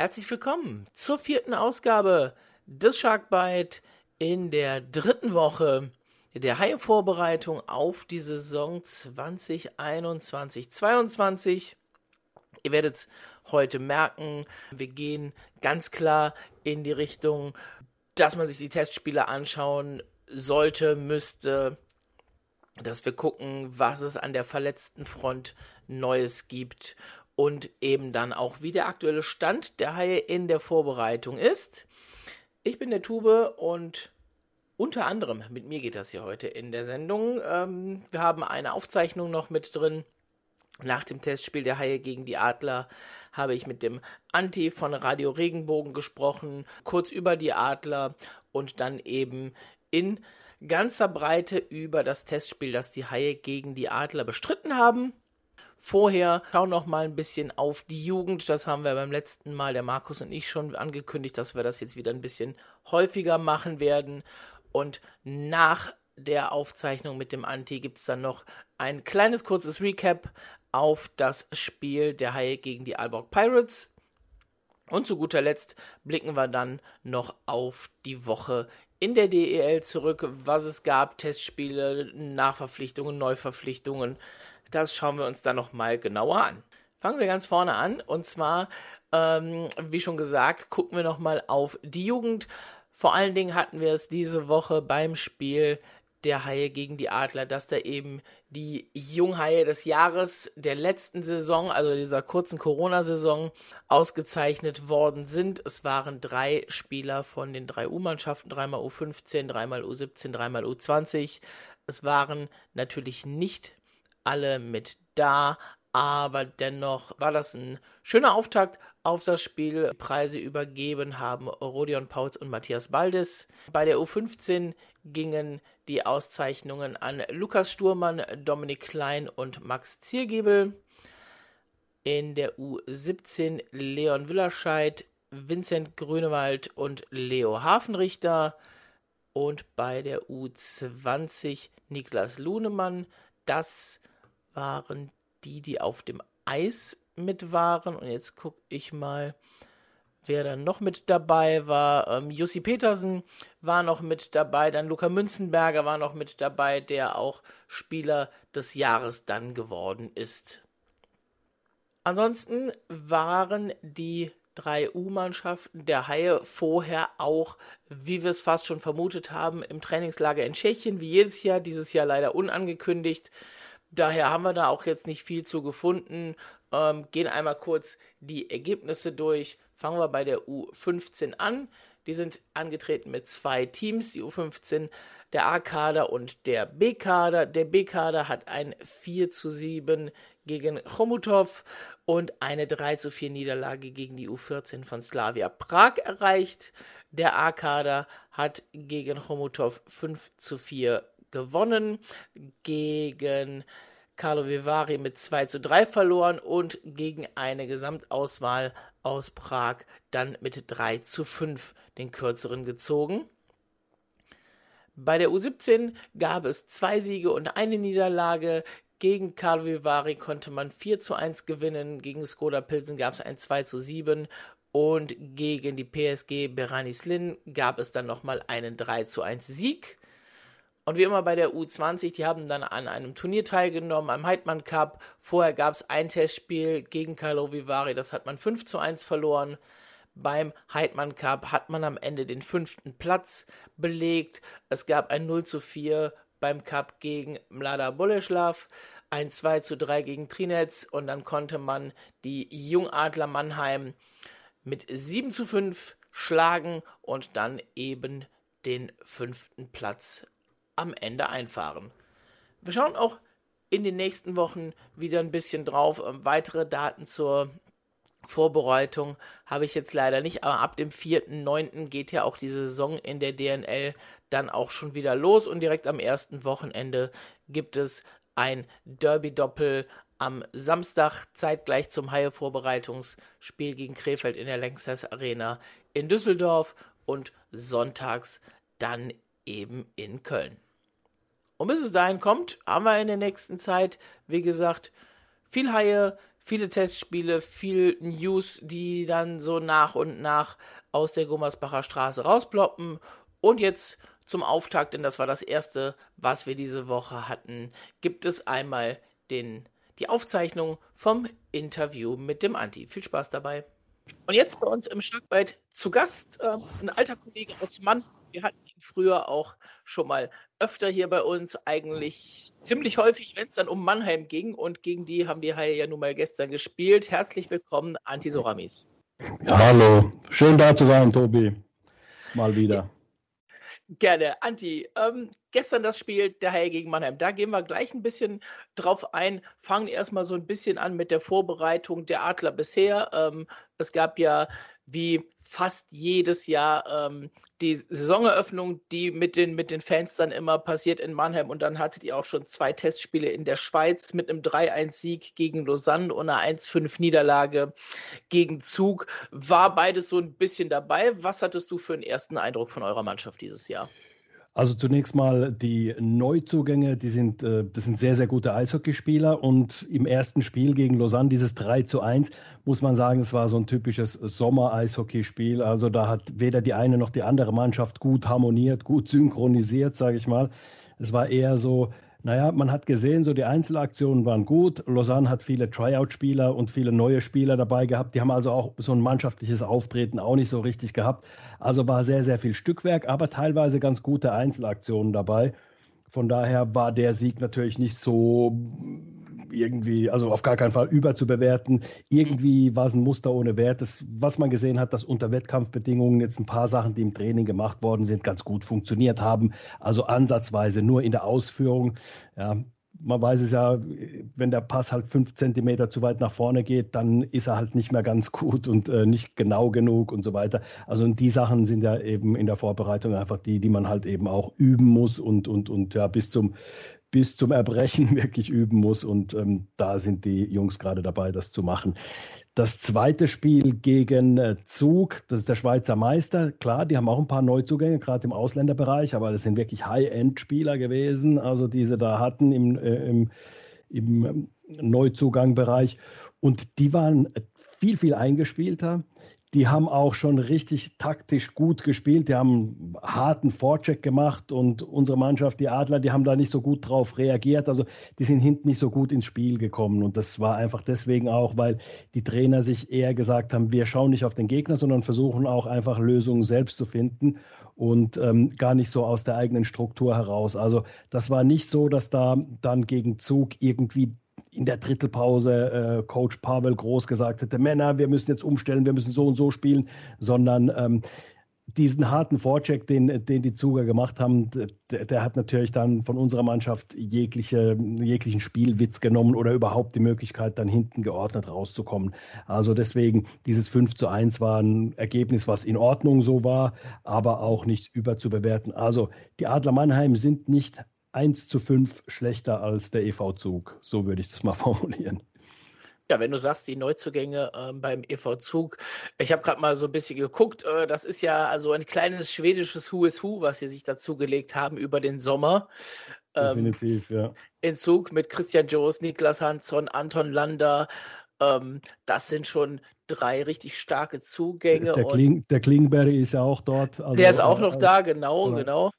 Herzlich willkommen zur vierten Ausgabe des Sharkbite in der dritten Woche der Haie-Vorbereitung auf die Saison 2021-22. Ihr werdet es heute merken, wir gehen ganz klar in die Richtung, dass man sich die Testspiele anschauen sollte, müsste, dass wir gucken, was es an der verletzten Front Neues gibt und eben dann auch, wie der aktuelle Stand der Haie in der Vorbereitung ist. Ich bin der Tube und unter anderem mit mir geht das hier heute in der Sendung. Ähm, wir haben eine Aufzeichnung noch mit drin. Nach dem Testspiel der Haie gegen die Adler habe ich mit dem Anti von Radio Regenbogen gesprochen, kurz über die Adler und dann eben in ganzer Breite über das Testspiel, das die Haie gegen die Adler bestritten haben. Vorher schauen noch mal ein bisschen auf die Jugend. Das haben wir beim letzten Mal, der Markus und ich, schon angekündigt, dass wir das jetzt wieder ein bisschen häufiger machen werden. Und nach der Aufzeichnung mit dem Anti gibt es dann noch ein kleines kurzes Recap auf das Spiel der Haie gegen die Aalborg Pirates. Und zu guter Letzt blicken wir dann noch auf die Woche in der DEL zurück, was es gab, Testspiele, Nachverpflichtungen, Neuverpflichtungen, das schauen wir uns dann nochmal genauer an. Fangen wir ganz vorne an und zwar, ähm, wie schon gesagt, gucken wir nochmal auf die Jugend. Vor allen Dingen hatten wir es diese Woche beim Spiel der Haie gegen die Adler, dass da eben die Junghaie des Jahres der letzten Saison, also dieser kurzen Corona-Saison, ausgezeichnet worden sind. Es waren drei Spieler von den drei U-Mannschaften, dreimal U15, dreimal U17, dreimal U20. Es waren natürlich nicht alle mit da, aber dennoch war das ein schöner Auftakt auf das Spiel. Preise übergeben haben Rodion Pautz und Matthias Baldes. Bei der U15 gingen die Auszeichnungen an Lukas Sturmann, Dominik Klein und Max Ziergebel. In der U17 Leon Willerscheid, Vincent Grünewald und Leo Hafenrichter. Und bei der U20 Niklas Lunemann. Das waren die, die auf dem Eis mit waren. Und jetzt gucke ich mal, wer dann noch mit dabei war. Ähm, Jussi Petersen war noch mit dabei. Dann Luca Münzenberger war noch mit dabei, der auch Spieler des Jahres dann geworden ist. Ansonsten waren die drei U-Mannschaften der Haie vorher auch, wie wir es fast schon vermutet haben, im Trainingslager in Tschechien, wie jedes Jahr, dieses Jahr leider unangekündigt. Daher haben wir da auch jetzt nicht viel zu gefunden. Ähm, gehen einmal kurz die Ergebnisse durch. Fangen wir bei der U15 an. Die sind angetreten mit zwei Teams, die U15, der A-Kader und der B-Kader. Der B-Kader hat ein 4 zu 7 gegen Chomutov und eine 3 zu 4 Niederlage gegen die U14 von Slavia Prag erreicht. Der A-Kader hat gegen Chomutov 5 zu 4 gewonnen, gegen Carlo Vivari mit 2 zu 3 verloren und gegen eine Gesamtauswahl aus Prag dann mit 3 zu 5 den kürzeren gezogen. Bei der U17 gab es zwei Siege und eine Niederlage. Gegen Carlo Vivari konnte man 4 zu 1 gewinnen. Gegen Skoda Pilsen gab es ein 2 zu 7. Und gegen die PSG Beranis-Linn gab es dann nochmal einen 3 zu 1 Sieg. Und wie immer bei der U20, die haben dann an einem Turnier teilgenommen, am Heidmann Cup. Vorher gab es ein Testspiel gegen Carlo Vivari, das hat man 5 zu 1 verloren. Beim Heidmann Cup hat man am Ende den fünften Platz belegt. Es gab ein 0 zu 4 beim Cup gegen Mlada Boleslav, ein 2 zu 3 gegen Trinetz und dann konnte man die Jungadler Mannheim mit 7 zu 5 schlagen und dann eben den fünften Platz am Ende einfahren. Wir schauen auch in den nächsten Wochen wieder ein bisschen drauf. Ähm, weitere Daten zur Vorbereitung habe ich jetzt leider nicht, aber ab dem 4.9. geht ja auch die Saison in der DNL dann auch schon wieder los und direkt am ersten Wochenende gibt es ein Derby-Doppel am Samstag zeitgleich zum Haie-Vorbereitungsspiel gegen Krefeld in der Lanxess Arena in Düsseldorf und sonntags dann eben in Köln. Und bis es dahin kommt, haben wir in der nächsten Zeit, wie gesagt, viel Haie, viele Testspiele, viel News, die dann so nach und nach aus der Gummersbacher Straße rausploppen. Und jetzt zum Auftakt, denn das war das erste, was wir diese Woche hatten, gibt es einmal den, die Aufzeichnung vom Interview mit dem Anti. Viel Spaß dabei. Und jetzt bei uns im Schlagweit zu Gast äh, ein alter Kollege aus Mann. Wir hatten ihn früher auch schon mal öfter hier bei uns, eigentlich ziemlich häufig, wenn es dann um Mannheim ging. Und gegen die haben die Haie ja nun mal gestern gespielt. Herzlich willkommen, Anti Soramis. Ja, hallo, schön da zu sein, Tobi. Mal wieder. Gerne. Anti, ähm, gestern das Spiel der Haie gegen Mannheim. Da gehen wir gleich ein bisschen drauf ein. Fangen erstmal so ein bisschen an mit der Vorbereitung der Adler bisher. Ähm, es gab ja wie fast jedes Jahr ähm, die Saisoneröffnung, die mit den, mit den Fans dann immer passiert in Mannheim. Und dann hattet ihr auch schon zwei Testspiele in der Schweiz mit einem 3-1-Sieg gegen Lausanne und einer 1-5-Niederlage gegen Zug. War beides so ein bisschen dabei. Was hattest du für einen ersten Eindruck von eurer Mannschaft dieses Jahr? Also zunächst mal die Neuzugänge, die sind, äh, das sind sehr, sehr gute Eishockeyspieler und im ersten Spiel gegen Lausanne, dieses 3 zu 1, muss man sagen, es war so ein typisches Sommer-Eishockeyspiel. Also da hat weder die eine noch die andere Mannschaft gut harmoniert, gut synchronisiert, sage ich mal. Es war eher so, naja, man hat gesehen, so die Einzelaktionen waren gut. Lausanne hat viele Tryout-Spieler und viele neue Spieler dabei gehabt. Die haben also auch so ein mannschaftliches Auftreten auch nicht so richtig gehabt. Also war sehr, sehr viel Stückwerk, aber teilweise ganz gute Einzelaktionen dabei. Von daher war der Sieg natürlich nicht so irgendwie, also auf gar keinen Fall überzubewerten. Irgendwie war es ein Muster ohne Wert. Das, was man gesehen hat, dass unter Wettkampfbedingungen jetzt ein paar Sachen, die im Training gemacht worden sind, ganz gut funktioniert haben. Also ansatzweise nur in der Ausführung. Ja, man weiß es ja, wenn der Pass halt fünf Zentimeter zu weit nach vorne geht, dann ist er halt nicht mehr ganz gut und äh, nicht genau genug und so weiter. Also die Sachen sind ja eben in der Vorbereitung einfach die, die man halt eben auch üben muss und, und, und ja, bis zum, bis zum Erbrechen wirklich üben muss. Und ähm, da sind die Jungs gerade dabei, das zu machen. Das zweite Spiel gegen äh, Zug, das ist der Schweizer Meister. Klar, die haben auch ein paar Neuzugänge, gerade im Ausländerbereich, aber das sind wirklich High-End-Spieler gewesen, also die sie da hatten im, äh, im, im ähm, Neuzugangbereich. Und die waren viel, viel eingespielter. Die haben auch schon richtig taktisch gut gespielt. Die haben einen harten Vorcheck gemacht und unsere Mannschaft, die Adler, die haben da nicht so gut drauf reagiert. Also die sind hinten nicht so gut ins Spiel gekommen. Und das war einfach deswegen auch, weil die Trainer sich eher gesagt haben, wir schauen nicht auf den Gegner, sondern versuchen auch einfach Lösungen selbst zu finden und ähm, gar nicht so aus der eigenen Struktur heraus. Also das war nicht so, dass da dann gegen Zug irgendwie in der Drittelpause äh, Coach Pavel Groß gesagt hätte, Männer, wir müssen jetzt umstellen, wir müssen so und so spielen, sondern ähm, diesen harten Vorcheck, den, den die Zuger gemacht haben, der, der, hat natürlich dann von unserer Mannschaft jegliche, jeglichen Spielwitz genommen oder überhaupt die Möglichkeit, dann hinten geordnet rauszukommen. Also deswegen, dieses 5 zu 1 war ein Ergebnis, was in Ordnung so war, aber auch nicht überzubewerten. Also die Adler Mannheim sind nicht 1 zu 5 schlechter als der EV Zug. So würde ich das mal formulieren. Ja, wenn du sagst, die Neuzugänge äh, beim EV Zug, ich habe gerade mal so ein bisschen geguckt, äh, das ist ja also ein kleines schwedisches Who is Who, was sie sich dazugelegt haben über den Sommer. Ähm, Definitiv, ja. In Zug mit Christian Joos, Niklas Hansson, Anton Lander. Ähm, das sind schon drei richtig starke Zugänge. Der, Kling, der Klingberry ist ja auch dort. Also, der ist auch noch äh, da, genau, genau.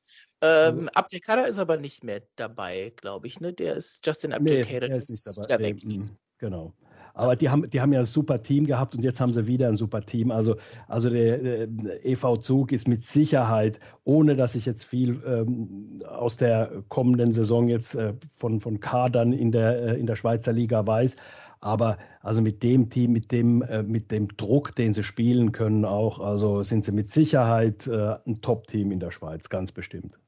Ähm, mhm. Abdelkader ist aber nicht mehr dabei, glaube ich. Ne? Der ist Justin Abdelkader. Nee, der ist nicht dabei. Weg. Mhm, genau. Aber die haben, die haben ja ein super Team gehabt und jetzt haben sie wieder ein super Team. Also, also der, der EV Zug ist mit Sicherheit, ohne dass ich jetzt viel ähm, aus der kommenden Saison jetzt äh, von, von Kadern in der, äh, in der Schweizer Liga weiß, aber also mit dem Team, mit dem, äh, mit dem Druck, den sie spielen können, auch, also sind sie mit Sicherheit äh, ein Top-Team in der Schweiz, ganz bestimmt.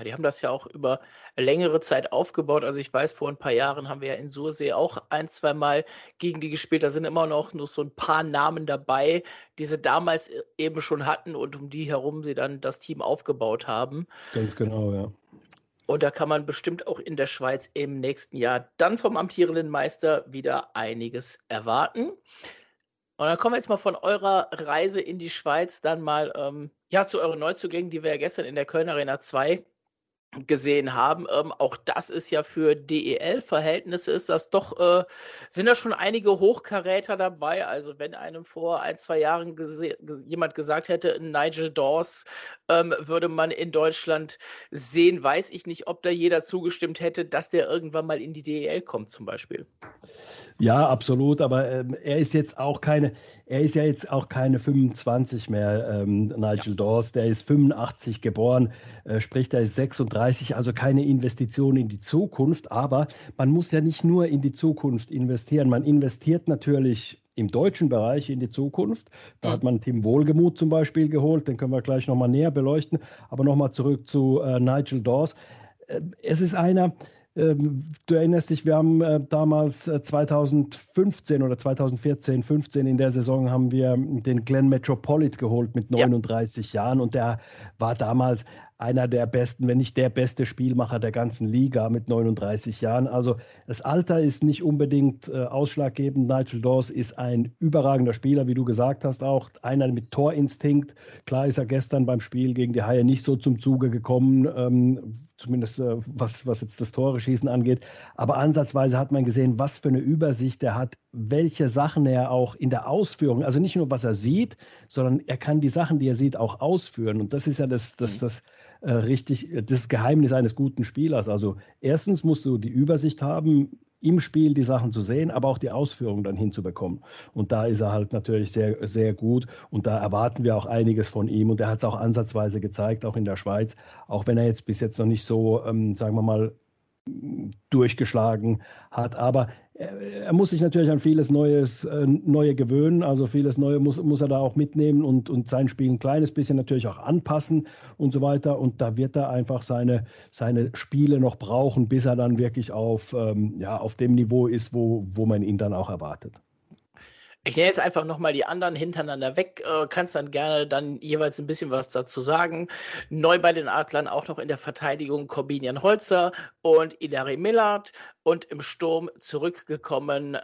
Ja, die haben das ja auch über längere Zeit aufgebaut. Also ich weiß, vor ein paar Jahren haben wir ja in Sursee auch ein, zwei Mal gegen die gespielt. Da sind immer noch nur so ein paar Namen dabei, die sie damals e-, eben schon hatten und um die herum sie dann das Team aufgebaut haben. Ganz genau, ja. Und da kann man bestimmt auch in der Schweiz im nächsten Jahr dann vom amtierenden Meister wieder einiges erwarten. Und dann kommen wir jetzt mal von eurer Reise in die Schweiz dann mal ähm, ja, zu euren Neuzugängen, die wir ja gestern in der Köln Arena 2 gesehen haben. Ähm, auch das ist ja für DEL-Verhältnisse ist das doch, äh, sind da schon einige Hochkaräter dabei. Also wenn einem vor ein, zwei Jahren gese jemand gesagt hätte, Nigel Dawes ähm, würde man in Deutschland sehen, weiß ich nicht, ob da jeder zugestimmt hätte, dass der irgendwann mal in die DEL kommt zum Beispiel. Ja, absolut, aber ähm, er ist jetzt auch keine, er ist ja jetzt auch keine 25 mehr, ähm, Nigel ja. Dawes, der ist 85 geboren, äh, sprich, der ist 36, also keine Investition in die Zukunft, aber man muss ja nicht nur in die Zukunft investieren, man investiert natürlich im deutschen Bereich in die Zukunft. Da hat man Tim Wohlgemuth zum Beispiel geholt, den können wir gleich nochmal näher beleuchten, aber nochmal zurück zu äh, Nigel Dawes. Äh, es ist einer, ähm, du erinnerst dich, wir haben äh, damals 2015 äh, oder 2014, 15 in der Saison haben wir den Glenn Metropolit geholt mit 39 ja. Jahren und der war damals einer der besten, wenn nicht der beste Spielmacher der ganzen Liga mit 39 Jahren. Also das Alter ist nicht unbedingt äh, ausschlaggebend. Nigel Dawes ist ein überragender Spieler, wie du gesagt hast, auch einer mit Torinstinkt. Klar ist er gestern beim Spiel gegen die Haie nicht so zum Zuge gekommen, ähm, zumindest äh, was, was jetzt das Tore schießen angeht. Aber ansatzweise hat man gesehen, was für eine Übersicht er hat, welche Sachen er auch in der Ausführung, also nicht nur was er sieht, sondern er kann die Sachen, die er sieht, auch ausführen. Und das ist ja das, das, mhm. das, äh, richtig das Geheimnis eines guten Spielers. Also erstens musst du die Übersicht haben, im Spiel die Sachen zu sehen, aber auch die Ausführung dann hinzubekommen. Und da ist er halt natürlich sehr, sehr gut und da erwarten wir auch einiges von ihm und er hat es auch ansatzweise gezeigt, auch in der Schweiz, auch wenn er jetzt bis jetzt noch nicht so, ähm, sagen wir mal, durchgeschlagen hat. Aber er, muss sich natürlich an vieles Neues, äh, Neue gewöhnen. Also vieles Neue muss, muss er da auch mitnehmen und, und sein Spiel ein kleines bisschen natürlich auch anpassen und so weiter. Und da wird er einfach seine, seine Spiele noch brauchen, bis er dann wirklich auf, ähm, ja, auf dem Niveau ist, wo, wo man ihn dann auch erwartet. Ich nehme jetzt einfach nochmal die anderen hintereinander weg, äh, kannst dann gerne dann jeweils ein bisschen was dazu sagen. Neu bei den Adlern auch noch in der Verteidigung Corbinian Holzer und Ilari Millard und im Sturm zurückgekommen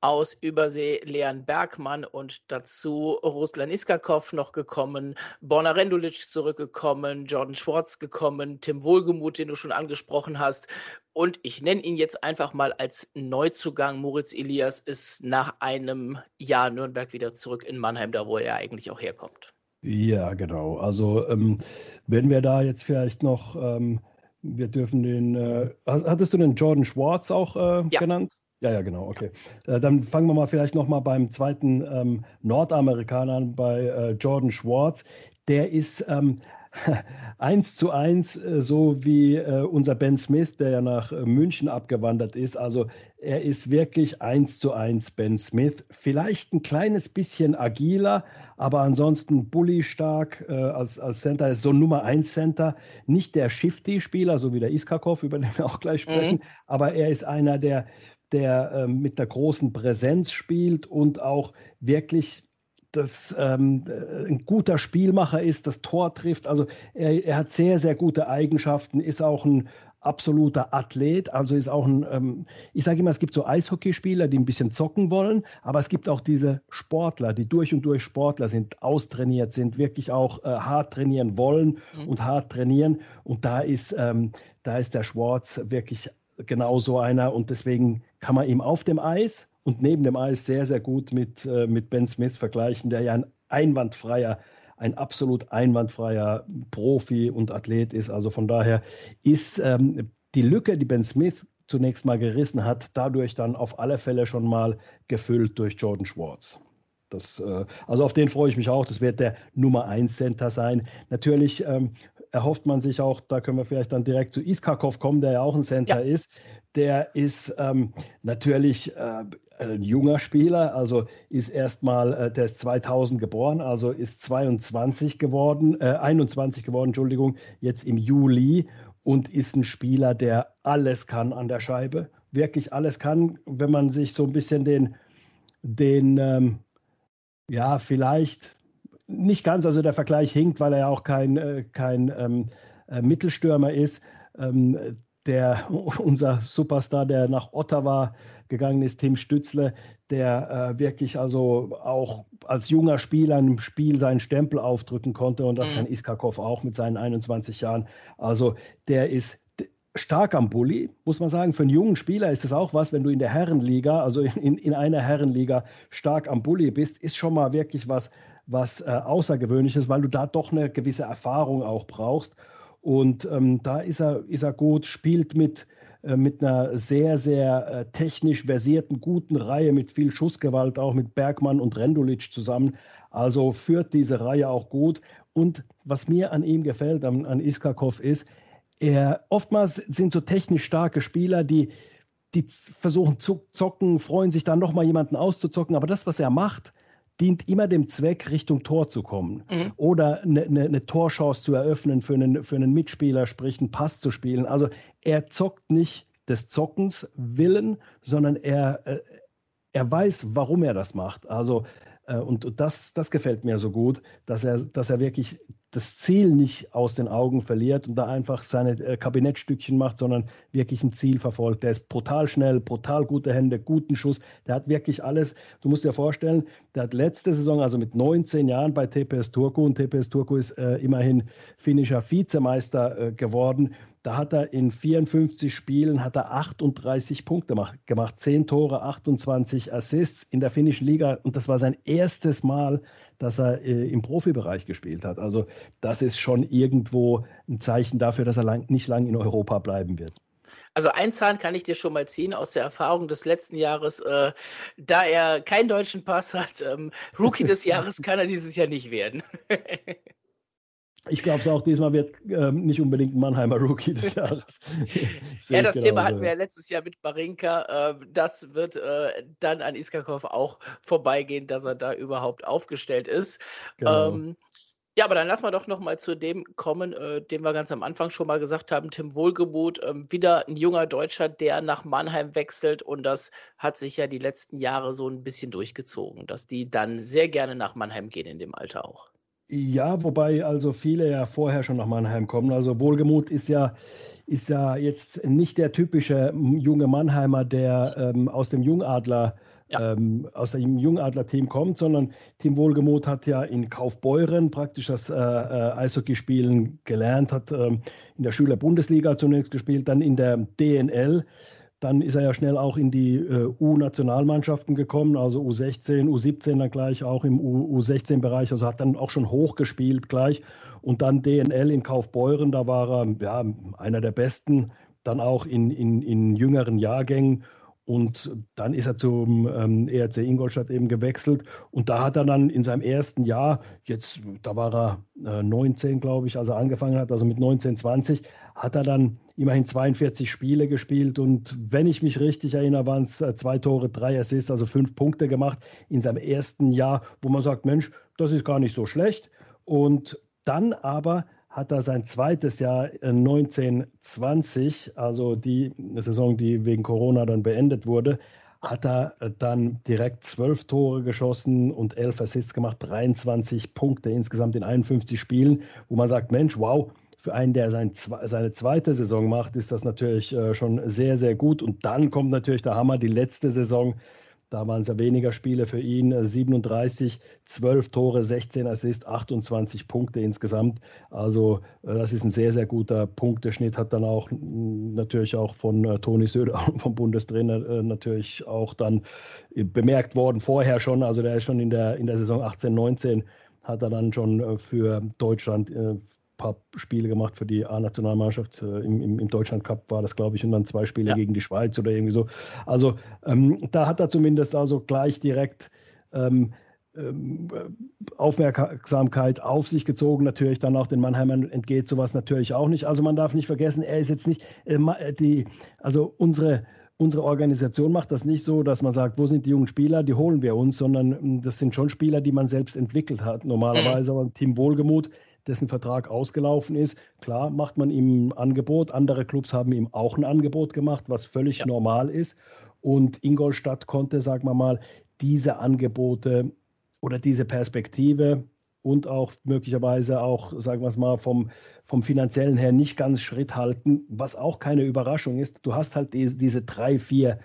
aus Übersee Leon Bergmann und dazu Ruslan Iskakov noch gekommen, Borna Rendulic zurückgekommen, Jordan Schwartz gekommen, Tim Wohlgemuth, den du schon angesprochen hast. Und ich nenne ihn jetzt einfach mal als Neuzugang. Moritz Elias ist nach einem Jahr Nürnberg wieder zurück in Mannheim, da wo er eigentlich auch herkommt. Ja, genau. Also ähm, wenn wir da jetzt vielleicht noch, ähm, wir dürfen den, äh, hattest du den Jordan Schwartz auch äh, ja. genannt? Ja, ja, genau, okay. Äh, dann fangen wir mal vielleicht nochmal beim zweiten ähm, Nordamerikaner an, bei äh, Jordan Schwartz. Der ist ähm, eins zu eins, äh, so wie äh, unser Ben Smith, der ja nach äh, München abgewandert ist. Also er ist wirklich eins zu eins Ben Smith. Vielleicht ein kleines bisschen agiler, aber ansonsten bully stark äh, als, als Center. Er ist so ein Nummer 1 Center. Nicht der Shifty-Spieler, so wie der Iskakov, über den wir auch gleich sprechen, mhm. aber er ist einer, der der ähm, mit der großen Präsenz spielt und auch wirklich das, ähm, äh, ein guter Spielmacher ist, das Tor trifft. Also er, er, hat sehr, sehr gute Eigenschaften, ist auch ein absoluter Athlet, also ist auch ein, ähm, ich sage immer, es gibt so Eishockeyspieler, die ein bisschen zocken wollen, aber es gibt auch diese Sportler, die durch und durch Sportler sind, austrainiert sind, wirklich auch äh, hart trainieren wollen mhm. und hart trainieren. Und da ist, ähm, da ist der Schwarz wirklich genau so einer und deswegen kann man ihm auf dem Eis und neben dem Eis sehr, sehr gut mit, äh, mit Ben Smith vergleichen, der ja ein einwandfreier, ein absolut einwandfreier Profi und Athlet ist. Also von daher ist ähm, die Lücke, die Ben Smith zunächst mal gerissen hat, dadurch dann auf alle Fälle schon mal gefüllt durch Jordan Schwartz. Das, äh, also auf den freue ich mich auch. Das wird der Nummer 1 Center sein. Natürlich ähm, erhofft man sich auch, da können wir vielleicht dann direkt zu Iskakov kommen, der ja auch ein Center ja. ist. Der ist ähm, natürlich äh, ein junger Spieler, also ist erstmal, äh, der ist 2000 geboren, also ist 22 geworden, äh, 21 geworden, Entschuldigung, jetzt im Juli und ist ein Spieler, der alles kann an der Scheibe, wirklich alles kann, wenn man sich so ein bisschen den, den ähm, ja, vielleicht nicht ganz, also der Vergleich hinkt, weil er ja auch kein, äh, kein ähm, äh, Mittelstürmer ist. Ähm, der, unser Superstar, der nach Ottawa gegangen ist, Tim Stützle, der äh, wirklich also auch als junger Spieler im Spiel seinen Stempel aufdrücken konnte und das mhm. kann Iskakov auch mit seinen 21 Jahren. Also der ist stark am Bulli, muss man sagen. Für einen jungen Spieler ist es auch was, wenn du in der Herrenliga, also in, in einer Herrenliga stark am Bulli bist, ist schon mal wirklich was, was äh, Außergewöhnliches, weil du da doch eine gewisse Erfahrung auch brauchst. Und ähm, da ist er, ist er gut, spielt mit, äh, mit einer sehr, sehr äh, technisch versierten, guten Reihe, mit viel Schussgewalt, auch mit Bergmann und Rendulic zusammen. Also führt diese Reihe auch gut. Und was mir an ihm gefällt, an, an Iskakov, ist, er, oftmals sind so technisch starke Spieler, die, die versuchen zu zocken, freuen sich dann nochmal jemanden auszuzocken. Aber das, was er macht, dient immer dem Zweck, Richtung Tor zu kommen mhm. oder eine, ne, eine Torchance zu eröffnen für einen, für einen Mitspieler, sprich einen Pass zu spielen. Also er zockt nicht des Zockens willen, sondern er, äh, er weiß, warum er das macht. Also äh, und das, das gefällt mir so gut, dass er, dass er wirklich das Ziel nicht aus den Augen verliert und da einfach seine äh, Kabinettstückchen macht, sondern wirklich ein Ziel verfolgt. Der ist brutal schnell, brutal gute Hände, guten Schuss. Der hat wirklich alles. Du musst dir vorstellen, der hat letzte Saison, also mit 19 Jahren bei TPS Turku, und TPS Turku ist äh, immerhin finnischer Vizemeister äh, geworden, da hat er in 54 Spielen hat er 38 Punkte gemacht, 10 Tore, 28 Assists in der finnischen Liga und das war sein erstes Mal, dass er äh, im Profibereich gespielt hat. Also das ist schon irgendwo ein Zeichen dafür, dass er lang, nicht lang in Europa bleiben wird. Also ein Zahn kann ich dir schon mal ziehen aus der Erfahrung des letzten Jahres. Äh, da er keinen deutschen Pass hat, ähm, Rookie des Jahres kann er dieses Jahr nicht werden. Ich glaube es auch, diesmal wird ähm, nicht unbedingt ein Mannheimer Rookie des Jahres. ja, das Thema hatten wir ja letztes Jahr mit Barinka. Äh, das wird äh, dann an Iskakov auch vorbeigehen, dass er da überhaupt aufgestellt ist. Genau. Ähm, ja, aber dann lassen wir doch noch mal zu dem kommen, äh, den wir ganz am Anfang schon mal gesagt haben, Tim Wohlgemuth, ähm, wieder ein junger Deutscher, der nach Mannheim wechselt und das hat sich ja die letzten Jahre so ein bisschen durchgezogen, dass die dann sehr gerne nach Mannheim gehen in dem Alter auch. Ja, wobei also viele ja vorher schon nach Mannheim kommen. Also Wohlgemut ist ja, ist ja jetzt nicht der typische junge Mannheimer, der ähm, aus dem Jungadler ja. ähm, aus dem Jungadler-Team kommt, sondern Tim Wohlgemuth hat ja in Kaufbeuren praktisch das äh, äh, Eishockeyspielen gelernt, hat ähm, in der Schüler-Bundesliga zunächst gespielt, dann in der DNL dann ist er ja schnell auch in die äh, U-Nationalmannschaften gekommen, also U16, U17 dann gleich auch im U16-Bereich, also hat dann auch schon hochgespielt gleich. Und dann DNL in Kaufbeuren, da war er ja, einer der Besten, dann auch in, in, in jüngeren Jahrgängen. Und dann ist er zum ähm, ERC Ingolstadt eben gewechselt. Und da hat er dann in seinem ersten Jahr, jetzt, da war er äh, 19, glaube ich, als er angefangen hat, also mit 19, 20, hat er dann immerhin 42 Spiele gespielt und wenn ich mich richtig erinnere, waren es äh, zwei Tore, drei Assists, also fünf Punkte gemacht in seinem ersten Jahr, wo man sagt, Mensch, das ist gar nicht so schlecht. Und dann aber hat er sein zweites Jahr 1920, äh, also die Saison, die wegen Corona dann beendet wurde, hat er dann direkt zwölf Tore geschossen und elf Assists gemacht, 23 Punkte insgesamt in 51 Spielen, wo man sagt, Mensch, wow, für einen, der sein, seine zweite Saison macht, ist das natürlich äh, schon sehr, sehr gut. Und dann kommt natürlich der Hammer, die letzte Saison. Da waren es ja weniger Spiele für ihn, 37, 12 Tore, 16 Assists, 28 Punkte insgesamt. Also äh, das ist ein sehr, sehr guter Punkteschnitt. Hat dann auch natürlich auch von äh, Toni Söder, vom Bundestrainer, natürlich auch dann bemerkt worden, vorher schon. Also der ist schon in der, in der Saison 18, 19 hat er dann schon für Deutschland paar Spiele gemacht für die A-Nationalmannschaft. Äh, Im, im, Im, Deutschland Cup war das, glaube ich, und dann zwei Spiele ja. gegen die Schweiz oder irgendwie so. Also ähm, da hat er zumindest also gleich direkt ähm, ähm, Aufmerksamkeit auf sich gezogen. Natürlich dann auch den Mannheimern entgeht sowas natürlich auch nicht. Also man darf nicht vergessen, er ist jetzt nicht äh, die, also unsere unsere Organisation macht das nicht so, dass man sagt, wo sind die jungen Spieler, die holen wir uns, sondern ähm, das sind schon Spieler, die man selbst entwickelt hat. Normalerweise mhm. aber Team Wohlgemut dessen Vertrag ausgelaufen ist. Klar macht man ihm ein Angebot. Andere Clubs haben ihm auch ein Angebot gemacht, was völlig ja. normal ist. Und Ingolstadt konnte, sagen wir mal, diese Angebote oder diese Perspektive und auch möglicherweise auch, sagen wir es mal, vom, vom finanziellen her nicht ganz Schritt halten, was auch keine Überraschung ist. Du hast halt diese, diese drei, vier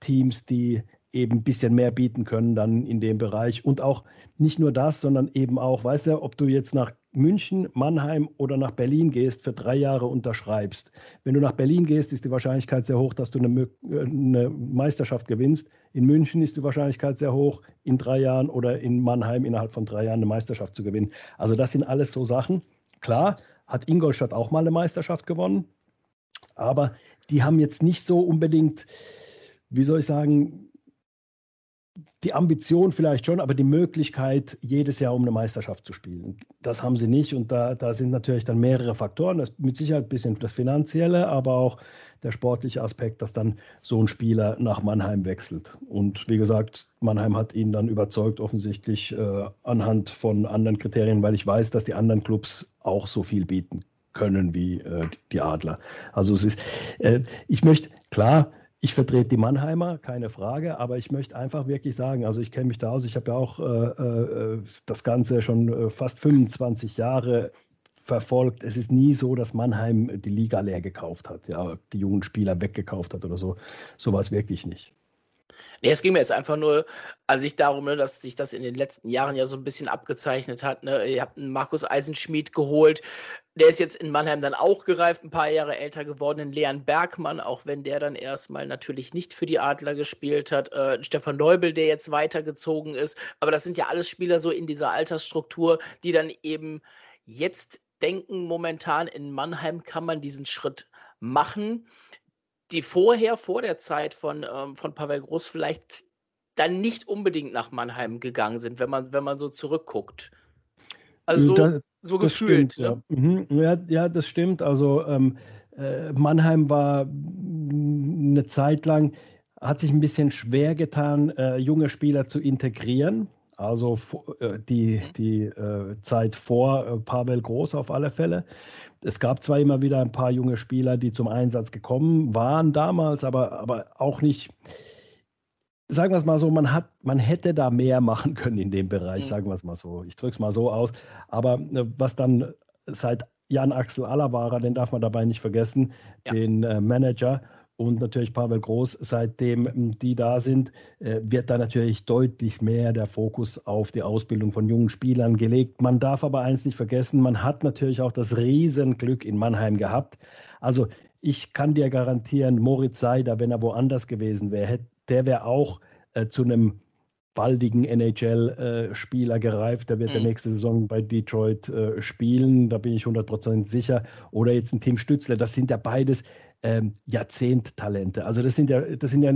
Teams, die eben ein bisschen mehr bieten können dann in dem Bereich. Und auch nicht nur das, sondern eben auch, weißt du, ob du jetzt nach München, Mannheim oder nach Berlin gehst, für drei Jahre unterschreibst. Wenn du nach Berlin gehst, ist die Wahrscheinlichkeit sehr hoch, dass du eine, äh, eine, Meisterschaft gewinnst. In München ist die Wahrscheinlichkeit sehr hoch, in drei Jahren oder in Mannheim innerhalb von drei Jahren eine Meisterschaft zu gewinnen. Also das sind alles so Sachen. Klar, hat Ingolstadt auch mal eine Meisterschaft gewonnen, aber die haben jetzt nicht so unbedingt, wie soll ich sagen, die Ambition vielleicht schon, aber die Möglichkeit, jedes Jahr um eine Meisterschaft zu spielen. Das haben sie nicht. Und da, da sind natürlich dann mehrere Faktoren. Das mit Sicherheit ein bisschen das Finanzielle, aber auch der sportliche Aspekt, dass dann so ein Spieler nach Mannheim wechselt. Und wie gesagt, Mannheim hat ihn dann überzeugt, offensichtlich äh, anhand von anderen Kriterien, weil ich weiß, dass die anderen Clubs auch so viel bieten können wie äh, die Adler. Also es ist, äh, ich möchte, klar, ich vertrete die Mannheimer, keine Frage, aber ich möchte einfach wirklich sagen, also ich kenne mich da aus, ich habe ja auch äh, äh, das Ganze schon äh, fast 25 Jahre verfolgt. Es ist nie so, dass Mannheim die Liga leer gekauft hat, ja, die jungen Spieler weggekauft hat oder so. So war es wirklich nicht. Nee, es ging mir jetzt einfach nur an sich darum, ne, dass sich das in den letzten Jahren ja so ein bisschen abgezeichnet hat. Ne? Ihr habt einen Markus Eisenschmied geholt, der ist jetzt in Mannheim dann auch gereift, ein paar Jahre älter geworden, den Leon Bergmann, auch wenn der dann erstmal natürlich nicht für die Adler gespielt hat. Äh, Stefan Neubel, der jetzt weitergezogen ist. Aber das sind ja alles Spieler so in dieser Altersstruktur, die dann eben jetzt denken, momentan in Mannheim kann man diesen Schritt machen die vorher, vor der Zeit von, ähm, von Pavel Groß vielleicht dann nicht unbedingt nach Mannheim gegangen sind, wenn man, wenn man so zurückguckt. Also da, so gefühlt. Stimmt, ne? ja. Mhm. ja. das stimmt. Also ähm, äh, Mannheim war eine Zeit lang, hat sich ein bisschen schwer getan, äh, junge Spieler zu integrieren. Also äh, die, mhm. die äh, Zeit vor äh, Pavel Groß auf alle Fälle. Es gab zwar immer wieder ein paar junge Spieler, die zum Einsatz gekommen waren damals, aber, aber auch nicht, sagen wir es mal so, man, hat, man hätte da mehr machen können in dem Bereich, mhm. sagen wir es mal so. Ich drücke es mal so aus. Aber äh, was dann seit Jan Axel Allerwahrer, den darf man dabei nicht vergessen, ja. den äh, Manager, und natürlich Pavel Groß, seitdem hm, die da sind, äh, wird da natürlich deutlich mehr der Fokus auf die Ausbildung von jungen Spielern gelegt. Man darf aber eins nicht vergessen, man hat natürlich auch das Riesenglück in Mannheim gehabt. Also ich kann dir garantieren, Moritz Seider, wenn er woanders gewesen wäre, der wäre auch äh, zu einem baldigen NHL-Spieler gereift. Der wird mhm. der nächste Saison bei Detroit äh, spielen, da bin ich 100% sicher. Oder jetzt ein Tim Stützler, das sind ja beides ähm, Jahrzehnttalente. Also das sind ja, das sind ja,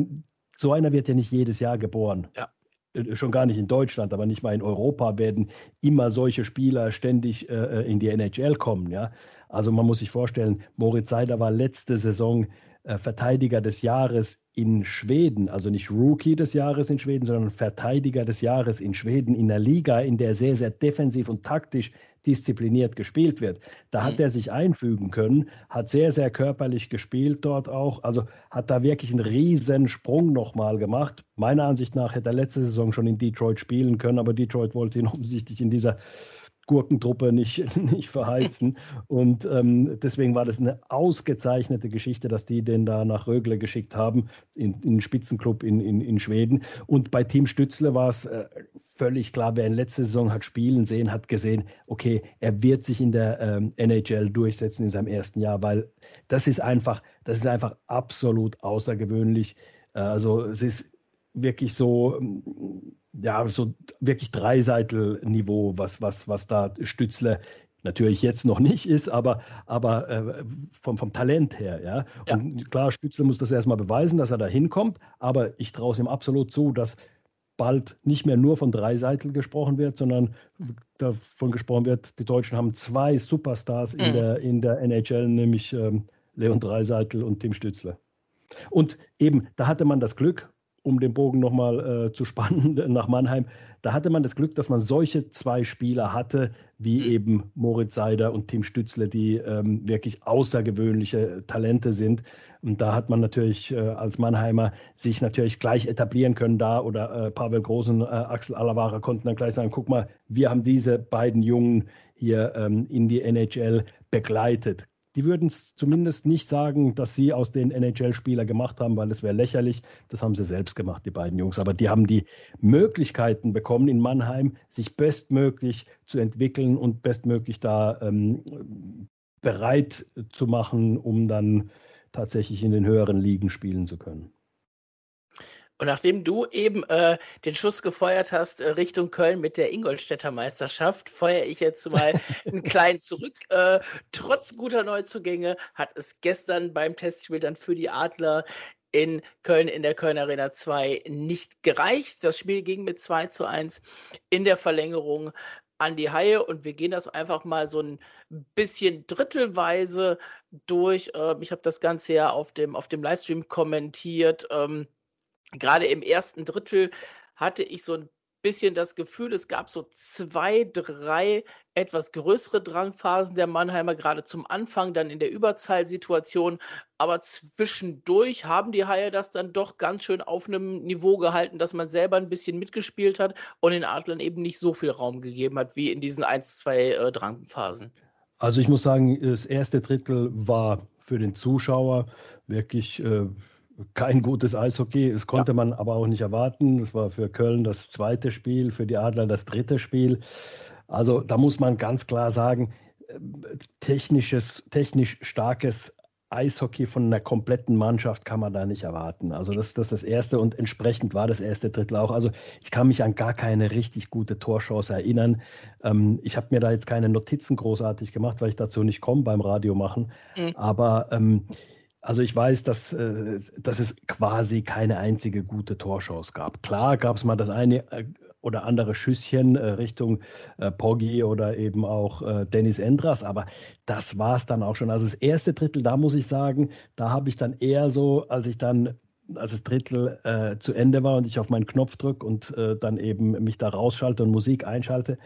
so einer wird ja nicht jedes Jahr geboren. Ja. Äh, schon gar nicht in Deutschland, aber nicht mal in Europa werden immer solche Spieler ständig äh, in die NHL kommen. Ja? Also man muss sich vorstellen, Moritz Seider war letzte Saison äh, Verteidiger des Jahres in Schweden, also nicht Rookie des Jahres in Schweden, sondern Verteidiger des Jahres in Schweden in der Liga, in der sehr, sehr defensiv und taktisch diszipliniert gespielt wird. Da hat mhm. er sich einfügen können, hat sehr, sehr körperlich gespielt dort auch, also hat da wirklich einen riesen Sprung nochmal gemacht. Meiner Ansicht nach hätte er letzte Saison schon in Detroit spielen können, aber Detroit wollte ihn offensichtlich in dieser Gurkentruppe nicht, nicht verheizen. Und ähm, deswegen war das eine ausgezeichnete Geschichte, dass die den da nach Rögle geschickt haben, in, in den Spitzenclub in, in, in Schweden. Und bei Team Stützle war es äh, völlig klar, wer in letzter Saison hat spielen sehen, hat gesehen, okay, er wird sich in der ähm, NHL durchsetzen in seinem ersten Jahr, weil das ist einfach, das ist einfach absolut außergewöhnlich. Äh, also es ist wirklich so ja, so wirklich Dreiseitel-Niveau, was, was, was da Stützle natürlich jetzt noch nicht ist, aber, aber äh, vom, vom Talent her, ja. ja. Und klar, Stützle muss das erstmal beweisen, dass er da hinkommt, aber ich traue es ihm absolut zu, dass bald nicht mehr nur von Dreiseitel gesprochen wird, sondern davon gesprochen wird, die Deutschen haben zwei Superstars mhm. in, der, in der NHL, nämlich ähm, Leon Dreiseitel und Tim Stützle. Und eben, da hatte man das Glück, um den Bogen nochmal äh, zu spannen nach Mannheim, da hatte man das Glück, dass man solche zwei Spieler hatte, wie mhm. eben Moritz Seider und Tim Stützle, die ähm, wirklich außergewöhnliche Talente sind. Und da hat man natürlich äh, als Mannheimer sich natürlich gleich etablieren können da oder äh, Pavel Groß und äh, Axel Alavara konnten dann gleich sagen, guck mal, wir haben diese beiden Jungen hier ähm, in die NHL begleitet. Die würden es zumindest nicht sagen, dass sie aus den NHL-Spieler gemacht haben, weil es wäre lächerlich. Das haben sie selbst gemacht, die beiden Jungs. Aber die haben die Möglichkeiten bekommen in Mannheim, sich bestmöglich zu entwickeln und bestmöglich da ähm, bereit zu machen, um dann tatsächlich in den höheren Ligen spielen zu können. Und nachdem du eben äh, den Schuss gefeuert hast äh, Richtung Köln mit der Ingolstädter Meisterschaft, feuere ich jetzt mal einen kleinen zurück. Äh, trotz guter Neuzugänge hat es gestern beim Testspiel dann für die Adler in Köln in der Köln Arena 2 nicht gereicht. Das Spiel ging mit 2 zu 1 in der Verlängerung an die Haie und wir gehen das einfach mal so ein bisschen drittelweise durch. Ähm, ich habe das Ganze ja auf dem, auf dem Livestream kommentiert. Ähm, gerade im ersten Drittel hatte ich so ein bisschen das Gefühl, es gab so zwei, drei etwas größere Drangphasen der Mannheimer, gerade zum Anfang, dann in der Überzahlsituation. Aber zwischendurch haben die Haie das dann doch ganz schön auf einem Niveau gehalten, dass man selber ein bisschen mitgespielt hat und den Adlern eben nicht so viel Raum gegeben hat wie in diesen ein, zwei äh, Drangphasen. Also ich muss sagen, das erste Drittel war für den Zuschauer wirklich äh, kein gutes Eishockey. Das konnte ja. man aber auch nicht erwarten. Das war für Köln das zweite Spiel, für die Adler das dritte Spiel. Also da muss man ganz klar sagen, äh, technisches, technisch starkes Eishockey von einer kompletten Mannschaft kann man da nicht erwarten. Also das, das ist das Erste und entsprechend war das erste Drittel auch. Also ich kann mich an gar keine richtig gute Torchance erinnern. Ähm, ich habe mir da jetzt keine Notizen großartig gemacht, weil ich dazu nicht komme beim Radio machen. Mhm. Aber ähm, also ich weiß, dass, äh, dass es quasi keine einzige gute Torchance gab. Klar gab es mal das eine äh, oder andere Schüsschen äh, Richtung Poggi oder eben auch Dennis Endras, aber das war es dann auch schon. Also das erste Drittel, da muss ich sagen, da habe ich dann eher so, als ich dann als das Drittel zu Ende war und ich auf meinen Knopf drücke und dann eben mich da rausschalte und Musik einschalte,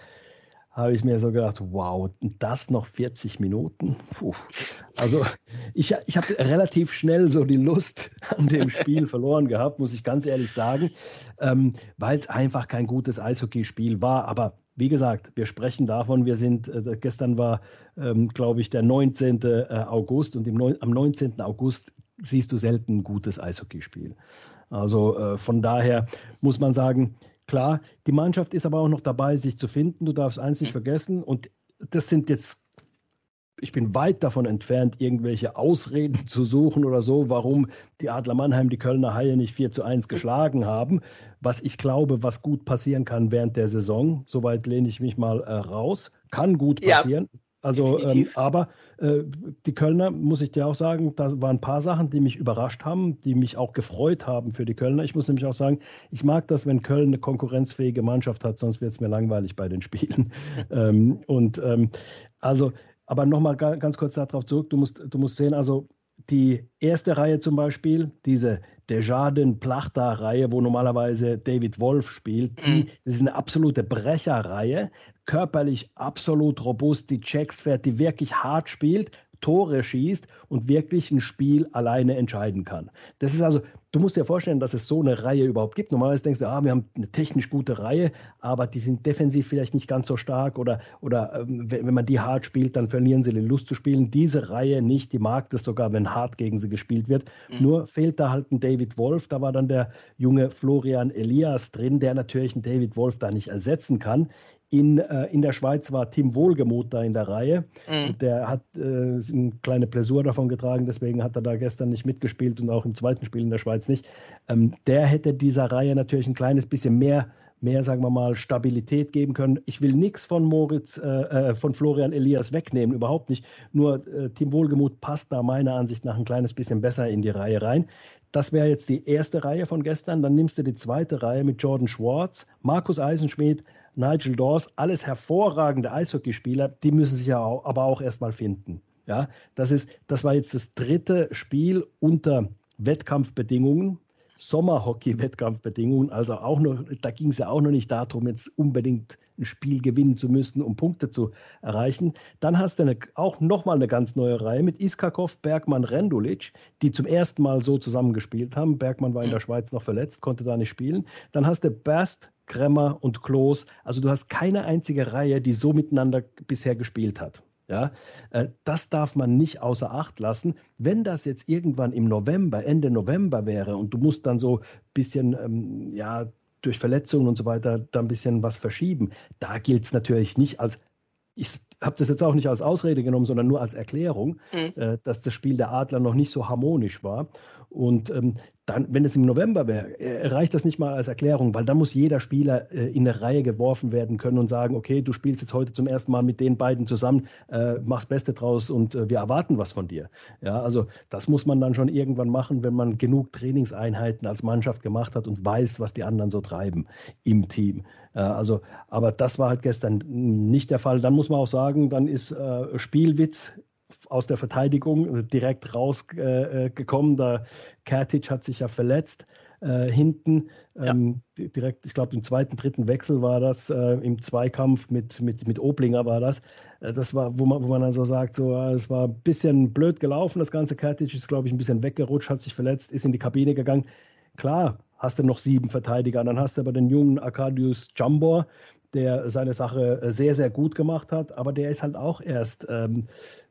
habe ich mir so gedacht, wow, das noch 40 Minuten? Puh. Also ich, ich habe relativ schnell so die Lust an dem Spiel verloren gehabt, muss ich ganz ehrlich sagen, ähm, weil es einfach kein gutes Eishockeyspiel war. Aber wie gesagt, wir sprechen davon, wir sind, äh, gestern war, ähm, glaube ich, der 19. Äh, August und im, am 19. August siehst du selten ein gutes Eishockeyspiel. Also äh, von daher muss man sagen, Klar, die Mannschaft ist aber auch noch dabei, sich zu finden. Du darfst eins nicht mhm. vergessen. Und das sind jetzt, ich bin weit davon entfernt, irgendwelche Ausreden zu suchen oder so, warum die Adler Mannheim die Kölner Haie nicht 4 zu 1 geschlagen haben. Was ich glaube, was gut passieren kann während der Saison. Soweit lehne ich mich mal äh, raus. Kann gut passieren. Ja. Also, ähm, aber äh, die Kölner, muss ich dir auch sagen, da waren ein paar Sachen, die mich überrascht haben, die mich auch gefreut haben für die Kölner. Ich muss nämlich auch sagen, ich mag das, wenn Köln eine konkurrenzfähige Mannschaft hat, sonst wird es mir langweilig bei den Spielen. ähm, und ähm, also, aber nochmal ganz kurz darauf zurück, du musst, du musst sehen, also die erste Reihe zum Beispiel, diese Desjardins-Plachta-Reihe, wo normalerweise David Wolf spielt, die, mhm. das ist eine absolute Brecherreihe, körperlich absolut robust, die Checks fährt, die wirklich hart spielt, Tore schießt und wirklich ein Spiel alleine entscheiden kann. Das ist also, du musst dir vorstellen, dass es so eine Reihe überhaupt gibt. Normalerweise denkst du, ah, wir haben eine technisch gute Reihe, aber die sind defensiv vielleicht nicht ganz so stark oder, oder ähm, wenn man die hart spielt, dann verlieren sie die Lust zu spielen. Diese Reihe nicht, die mag das sogar, wenn hart gegen sie gespielt wird. Mhm. Nur fehlt da halt ein David Wolf, da war dann der junge Florian Elias drin, der natürlich einen David Wolf da nicht ersetzen kann. In, äh, in der Schweiz war Tim Wohlgemuth da in der Reihe. Mhm. Der hat äh, eine kleine Blessur davon getragen, deswegen hat er da gestern nicht mitgespielt und auch im zweiten Spiel in der Schweiz nicht. Ähm, der hätte dieser Reihe natürlich ein kleines bisschen mehr mehr, sagen wir mal, Stabilität geben können. Ich will nichts von Moritz, äh, äh, von Florian Elias wegnehmen, überhaupt nicht. Nur äh, Tim Wohlgemuth passt da meiner Ansicht nach ein kleines bisschen besser in die Reihe rein. Das wäre jetzt die erste Reihe von gestern. Dann nimmst du die zweite Reihe mit Jordan Schwartz, Markus Eisenschmidt, Nigel Dawes, alles hervorragende Eishockeyspieler, die müssen sich ja auch, aber auch erstmal finden. Ja, das ist, das war jetzt das dritte Spiel unter Wettkampfbedingungen. Sommerhockey-Wettkampfbedingungen. Also auch noch, da ging es ja auch noch nicht darum, jetzt unbedingt ein Spiel gewinnen zu müssen, um Punkte zu erreichen. Dann hast du eine, auch nochmal eine ganz neue Reihe mit Iskakov, Bergmann, Rendulic, die zum ersten Mal so zusammengespielt haben. Bergmann war in der mhm. Schweiz noch verletzt, konnte da nicht spielen. Dann hast du Bast, Kremmer und Klos. Also du hast keine einzige Reihe, die so miteinander bisher gespielt hat. Ja, äh, das darf man nicht außer Acht lassen. Wenn das jetzt irgendwann im November, Ende November wäre und du musst dann so ein bisschen ähm, ja, durch Verletzungen und so weiter da ein bisschen was verschieben. Da gilt es natürlich nicht als, ich habe das jetzt auch nicht als Ausrede genommen, sondern nur als Erklärung, mhm. äh, dass das Spiel der Adler noch nicht so harmonisch war. Und ähm, dann, wenn es im November wäre, äh, reicht das nicht mal als Erklärung, weil dann muss jeder Spieler äh, in eine Reihe geworfen werden können und sagen, okay, du spielst jetzt heute zum ersten Mal mit den beiden zusammen, äh, machst Beste draus und äh, wir erwarten was von dir. Ja, also das muss man dann schon irgendwann machen, wenn man genug Trainingseinheiten als Mannschaft gemacht hat und weiß, was die anderen so treiben im Team. Äh, also, aber das war halt gestern nicht der Fall. Dann muss man auch sagen, dann ist äh, Spielwitz aus der Verteidigung direkt rausgekommen. Äh, da Katic hat sich ja verletzt äh, hinten. Ähm, ja. Direkt, ich glaube, im zweiten, dritten Wechsel war das, äh, im Zweikampf mit, mit, mit Oblinger war das. Äh, das war, wo man, wo man dann so sagt, so, äh, es war ein bisschen blöd gelaufen. Das ganze Katic ist, glaube ich, ein bisschen weggerutscht, hat sich verletzt, ist in die Kabine gegangen. Klar, hast du noch sieben Verteidiger. Dann hast du aber den jungen Arkadius Jambor, der seine Sache äh, sehr, sehr gut gemacht hat. Aber der ist halt auch erst ähm,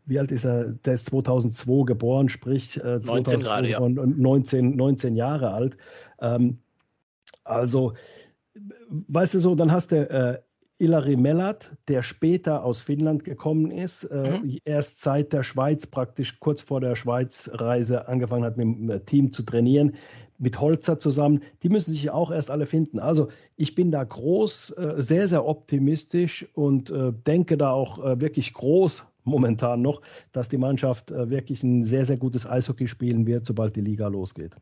wie alt ist er? Der ist 2002 geboren, sprich äh, 19, gerade, ja. 19, 19 Jahre alt. Ähm, also, weißt du so, dann hast du äh, Ilari Mellat, der später aus Finnland gekommen ist, äh, mhm. erst seit der Schweiz, praktisch kurz vor der Schweizreise angefangen hat, mit dem äh, Team zu trainieren, mit Holzer zusammen. Die müssen sich auch erst alle finden. Also ich bin da groß, äh, sehr, sehr optimistisch und äh, denke da auch äh, wirklich groß momentan noch, dass die Mannschaft wirklich ein sehr, sehr gutes Eishockey spielen wird, sobald die Liga losgeht.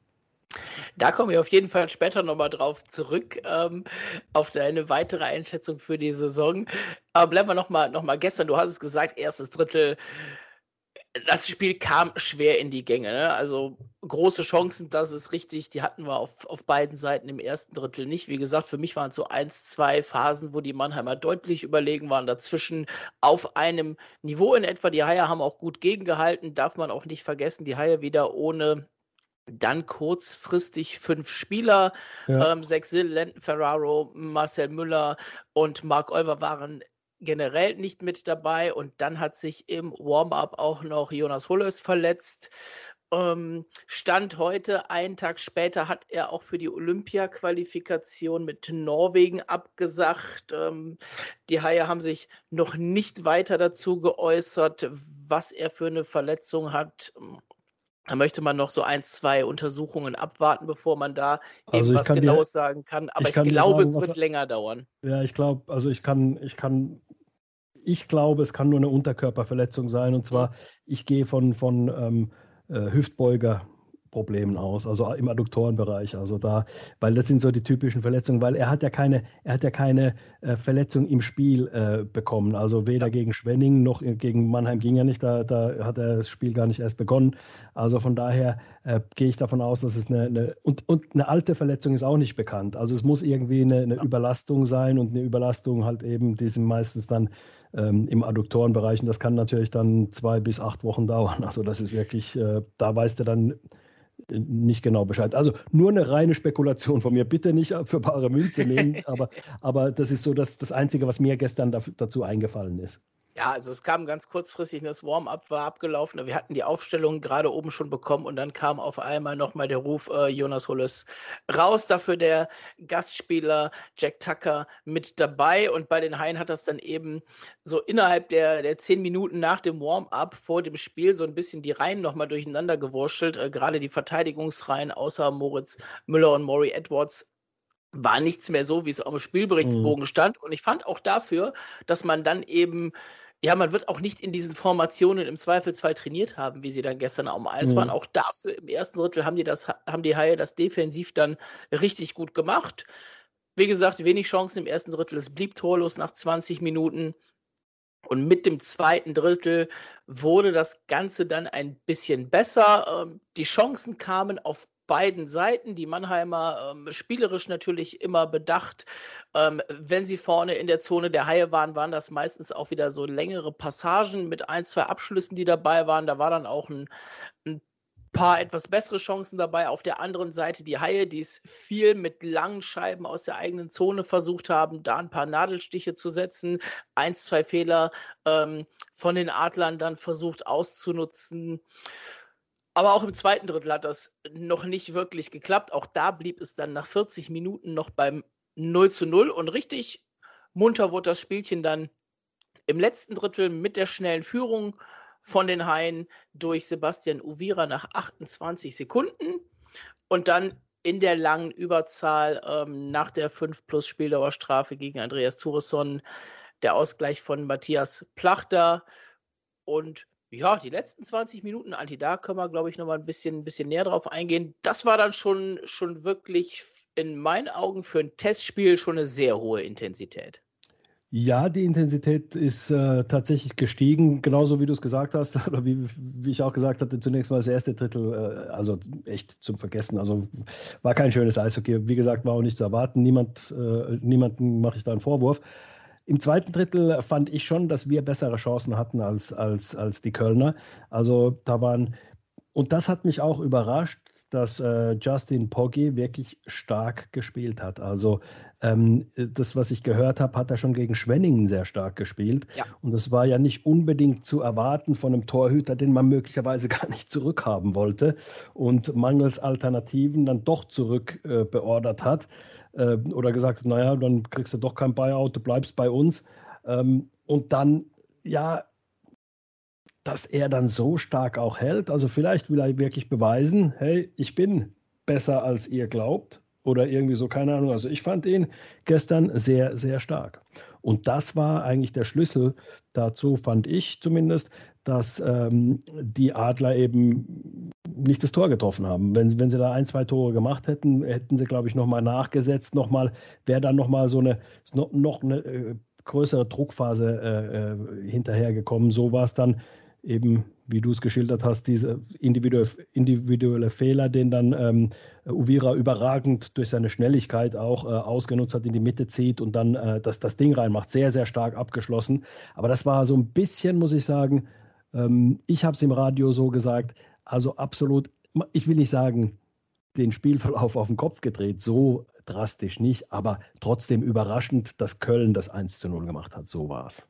Da kommen wir auf jeden Fall später nochmal drauf zurück, ähm, auf deine weitere Einschätzung für die Saison. Aber bleiben wir nochmal noch mal gestern, du hast es gesagt, erstes Drittel das Spiel kam schwer in die Gänge. Ne? Also große Chancen, das ist richtig, die hatten wir auf, auf beiden Seiten im ersten Drittel nicht. Wie gesagt, für mich waren es so eins, zwei Phasen, wo die Mannheimer deutlich überlegen waren, dazwischen auf einem Niveau in etwa. Die Haie haben auch gut gegengehalten, darf man auch nicht vergessen. Die Haie wieder ohne dann kurzfristig fünf Spieler, ja. ähm, Sexil, Lenten Ferraro, Marcel Müller und Mark Olver waren generell nicht mit dabei und dann hat sich im Warm-up auch noch Jonas Hulles verletzt. Ähm, Stand heute, einen Tag später, hat er auch für die Olympia-Qualifikation mit Norwegen abgesagt. Ähm, die Haie haben sich noch nicht weiter dazu geäußert, was er für eine Verletzung hat. Da möchte man noch so ein, zwei Untersuchungen abwarten, bevor man da also was Genaues dir, sagen kann. Aber ich, ich glaube, sagen, es wird länger dauern. Ja, ich glaube, also ich kann, ich kann, ich glaube, es kann nur eine Unterkörperverletzung sein. Und zwar, ich gehe von, von ähm, äh, Hüftbeuger Problemen aus, also im Adduktorenbereich. Also da, weil das sind so die typischen Verletzungen, weil er hat ja keine, er hat ja keine äh, Verletzung im Spiel äh, bekommen. Also weder gegen Schwenning noch gegen Mannheim ging er nicht, da, da hat er das Spiel gar nicht erst begonnen. Also von daher äh, gehe ich davon aus, dass es eine, eine, und, und eine alte Verletzung ist auch nicht bekannt. Also es muss irgendwie eine, eine. Überlastung sein und eine Überlastung halt eben, die sind meistens dann ähm, im Adduktorenbereich und das kann natürlich dann zwei bis acht Wochen dauern. Also das ist wirklich, äh, da weißt du dann nicht genau Bescheid. Also nur eine reine Spekulation von mir. Bitte nicht für bare Münze nehmen, aber, aber das ist so das, das Einzige, was mir gestern dazu eingefallen ist. Ja, also es kam ganz kurzfristig, das Warm-up war abgelaufen. Wir hatten die Aufstellung gerade oben schon bekommen und dann kam auf einmal nochmal der Ruf äh, Jonas Hulles raus. Dafür der Gastspieler Jack Tucker mit dabei. Und bei den Haien hat das dann eben so innerhalb der, der zehn Minuten nach dem Warm-up vor dem Spiel so ein bisschen die Reihen nochmal durcheinander gewurschtelt. Äh, gerade die Verteidigungsreihen außer Moritz Müller und Maury Edwards war nichts mehr so, wie es auf dem Spielberichtsbogen mhm. stand. Und ich fand auch dafür, dass man dann eben ja, man wird auch nicht in diesen Formationen im Zweifelsfall trainiert haben, wie sie dann gestern am Eis mhm. waren. Auch dafür im ersten Drittel haben die das, haben die Haie das defensiv dann richtig gut gemacht. Wie gesagt, wenig Chancen im ersten Drittel. Es blieb torlos nach 20 Minuten. Und mit dem zweiten Drittel wurde das Ganze dann ein bisschen besser. Ähm, die Chancen kamen auf beiden Seiten. Die Mannheimer ähm, spielerisch natürlich immer bedacht. Ähm, wenn sie vorne in der Zone der Haie waren, waren das meistens auch wieder so längere Passagen mit ein, zwei Abschlüssen, die dabei waren. Da war dann auch ein, ein paar etwas bessere Chancen dabei. Auf der anderen Seite die Haie, die es viel mit langen Scheiben aus der eigenen Zone versucht haben, da ein paar Nadelstiche zu setzen. Eins, zwei Fehler ähm, von den Adlern dann versucht auszunutzen. Aber auch im zweiten Drittel hat das noch nicht wirklich geklappt. Auch da blieb es dann nach 40 Minuten noch beim 0 zu 0 und richtig munter wurde das Spielchen dann im letzten Drittel mit der schnellen Führung von den Haien durch Sebastian Uvira nach 28 Sekunden. Und dann in der langen Überzahl ähm, nach der 5 plus Spieldauerstrafe gegen Andreas Thuresson. Der Ausgleich von Matthias Plachter. Und ja, die letzten 20 Minuten, Anti, da können wir, glaube ich, noch mal ein bisschen, ein bisschen näher drauf eingehen. Das war dann schon, schon wirklich in meinen Augen für ein Testspiel schon eine sehr hohe Intensität. Ja, die Intensität ist äh, tatsächlich gestiegen, genauso wie du es gesagt hast, oder wie, wie ich auch gesagt hatte, zunächst mal das erste Drittel, äh, also echt zum Vergessen. Also war kein schönes Eishockey. Wie gesagt, war auch nicht zu erwarten. Niemand, äh, niemanden mache ich da einen Vorwurf. Im zweiten Drittel fand ich schon, dass wir bessere Chancen hatten als, als, als die Kölner. Also da waren, und das hat mich auch überrascht, dass äh, Justin Poggi wirklich stark gespielt hat. Also ähm, das, was ich gehört habe, hat er schon gegen Schwenningen sehr stark gespielt. Ja. Und das war ja nicht unbedingt zu erwarten von einem Torhüter, den man möglicherweise gar nicht zurückhaben wollte und mangels Alternativen dann doch zurückbeordert äh, hat äh, oder gesagt hat, naja, dann kriegst du doch kein Buyout, du bleibst bei uns. Ähm, und dann, ja, dass er dann so stark auch hält. Also vielleicht will er wirklich beweisen, hey, ich bin besser als ihr glaubt oder irgendwie so, keine Ahnung. Also ich fand ihn gestern sehr, sehr stark. Und das war eigentlich der Schlüssel dazu, fand ich zumindest, dass ähm, die Adler eben nicht das Tor getroffen haben. Wenn, wenn sie da ein, zwei Tore gemacht hätten, hätten sie, glaube ich, nochmal nachgesetzt, nochmal, wäre dann nochmal so eine, noch, eine äh, größere Druckphase äh, äh hinterhergekommen. So war es dann eben, wie du es geschildert hast, diese individuelle, individuelle Fehler, den dann ähm, Uvira überragend durch seine Schnelligkeit auch äh, ausgenutzt hat, in die Mitte zieht und dann äh, das, das Ding reinmacht. Sehr, sehr stark abgeschlossen. Aber das war so ein bisschen, muss ich sagen, ähm, ich habe es im Radio so gesagt, also absolut, ich will nicht sagen, den Spielverlauf auf den Kopf gedreht, so drastisch nicht, aber trotzdem überraschend, dass Köln das 1 zu 0 gemacht hat. So war es.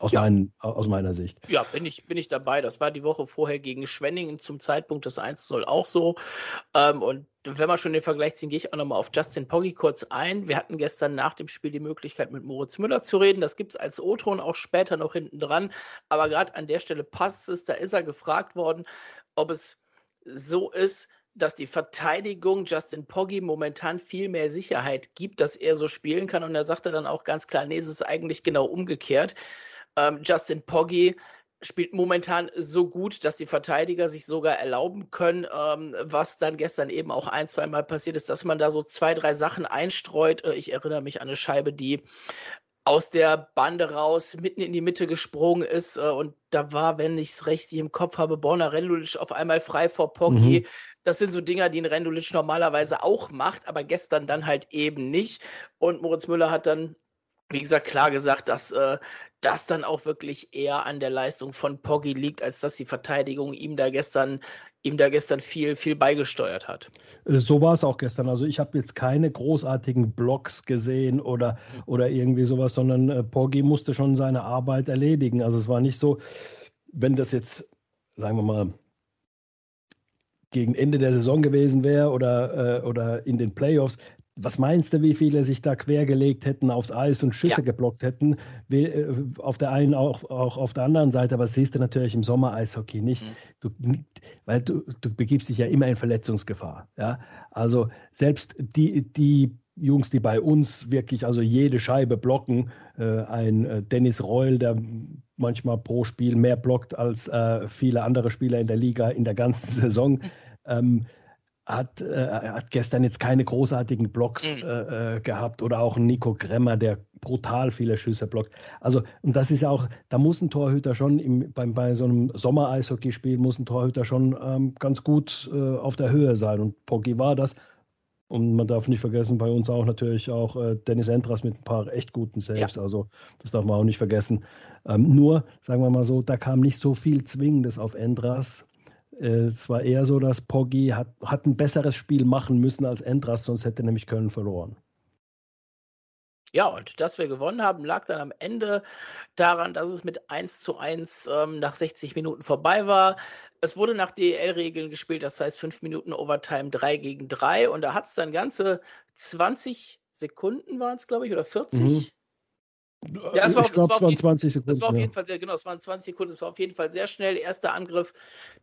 Aus, ja. mein, aus meiner Sicht. Ja, bin ich, bin ich dabei. Das war die Woche vorher gegen Schwenningen zum Zeitpunkt des 1 soll auch so. Ähm, und wenn wir schon den Vergleich ziehen, gehe ich auch nochmal auf Justin Poggi kurz ein. Wir hatten gestern nach dem Spiel die Möglichkeit, mit Moritz Müller zu reden. Das gibt es als O-Ton auch später noch hinten dran. Aber gerade an der Stelle passt es. Da ist er gefragt worden, ob es so ist, dass die Verteidigung Justin Poggi momentan viel mehr Sicherheit gibt, dass er so spielen kann. Und er sagte dann auch ganz klar, nee, es ist eigentlich genau umgekehrt. Ähm, Justin Poggi spielt momentan so gut, dass die Verteidiger sich sogar erlauben können, ähm, was dann gestern eben auch ein, zwei Mal passiert ist, dass man da so zwei, drei Sachen einstreut. Äh, ich erinnere mich an eine Scheibe, die aus der Bande raus mitten in die Mitte gesprungen ist äh, und da war, wenn ich es richtig im Kopf habe, Borna Rendulic auf einmal frei vor Poggi. Mhm. Das sind so Dinger, die ein Rendulic normalerweise auch macht, aber gestern dann halt eben nicht. Und Moritz Müller hat dann wie gesagt, klar gesagt, dass äh, das dann auch wirklich eher an der Leistung von Poggi liegt, als dass die Verteidigung ihm da gestern ihm da gestern viel, viel beigesteuert hat. So war es auch gestern. Also ich habe jetzt keine großartigen Blocks gesehen oder, mhm. oder irgendwie sowas, sondern äh, Poggi musste schon seine Arbeit erledigen. Also es war nicht so, wenn das jetzt, sagen wir mal, gegen Ende der Saison gewesen wäre oder, äh, oder in den Playoffs, was meinst du, wie viele sich da quergelegt hätten aufs Eis und Schüsse ja. geblockt hätten? Äh, auf der einen, auch, auch auf der anderen Seite, aber das siehst du natürlich im Sommer-Eishockey nicht. Mhm. Du, weil du, du begibst dich ja immer in Verletzungsgefahr. Ja? Also selbst die, die Jungs, die bei uns wirklich also jede Scheibe blocken, äh, ein äh, Dennis Reul, der manchmal pro Spiel mehr blockt als äh, viele andere Spieler in der Liga in der ganzen Saison. Ähm, hat, äh, hat gestern jetzt keine großartigen Blocks mhm. äh, äh gehabt oder auch Nico Kremmer, der brutal viele Schüsse blockt. Also, und das ist ja auch, da muss ein Torhüter schon im, bei, bei so einem Sommer-Eishockeyspiel muss ein Torhüter schon ähm, ganz gut äh, auf der Höhe sein. Und Poggi war das. Und man darf nicht vergessen, bei uns auch natürlich auch äh, Dennis Entras mit ein paar echt guten Saves. Ja. Also das darf man auch nicht vergessen. Ähm, nur, sagen wir mal so, da kam nicht so viel Zwingendes auf Entras. Äh, es war eher so, dass Poggi hat, hat ein besseres Spiel machen müssen als Entras, sonst hätte nämlich Köln verloren. Ja, und dass wir gewonnen haben, lag dann am Ende daran, dass es mit 1 zu 1 ähm, nach 60 Minuten vorbei war. Es wurde nach DEL-Regeln gespielt, das heißt 5 Minuten Overtime 3 gegen 3 und da hat es dann ganze 20 Sekunden waren es, glaube ich, oder 40. Mhm. Ja, es war, ich glaube, es waren 20 Sekunden. Das war auf jeden Fall sehr, genau, es waren 20 Sekunden, es war auf jeden Fall sehr schnell. Erster Angriff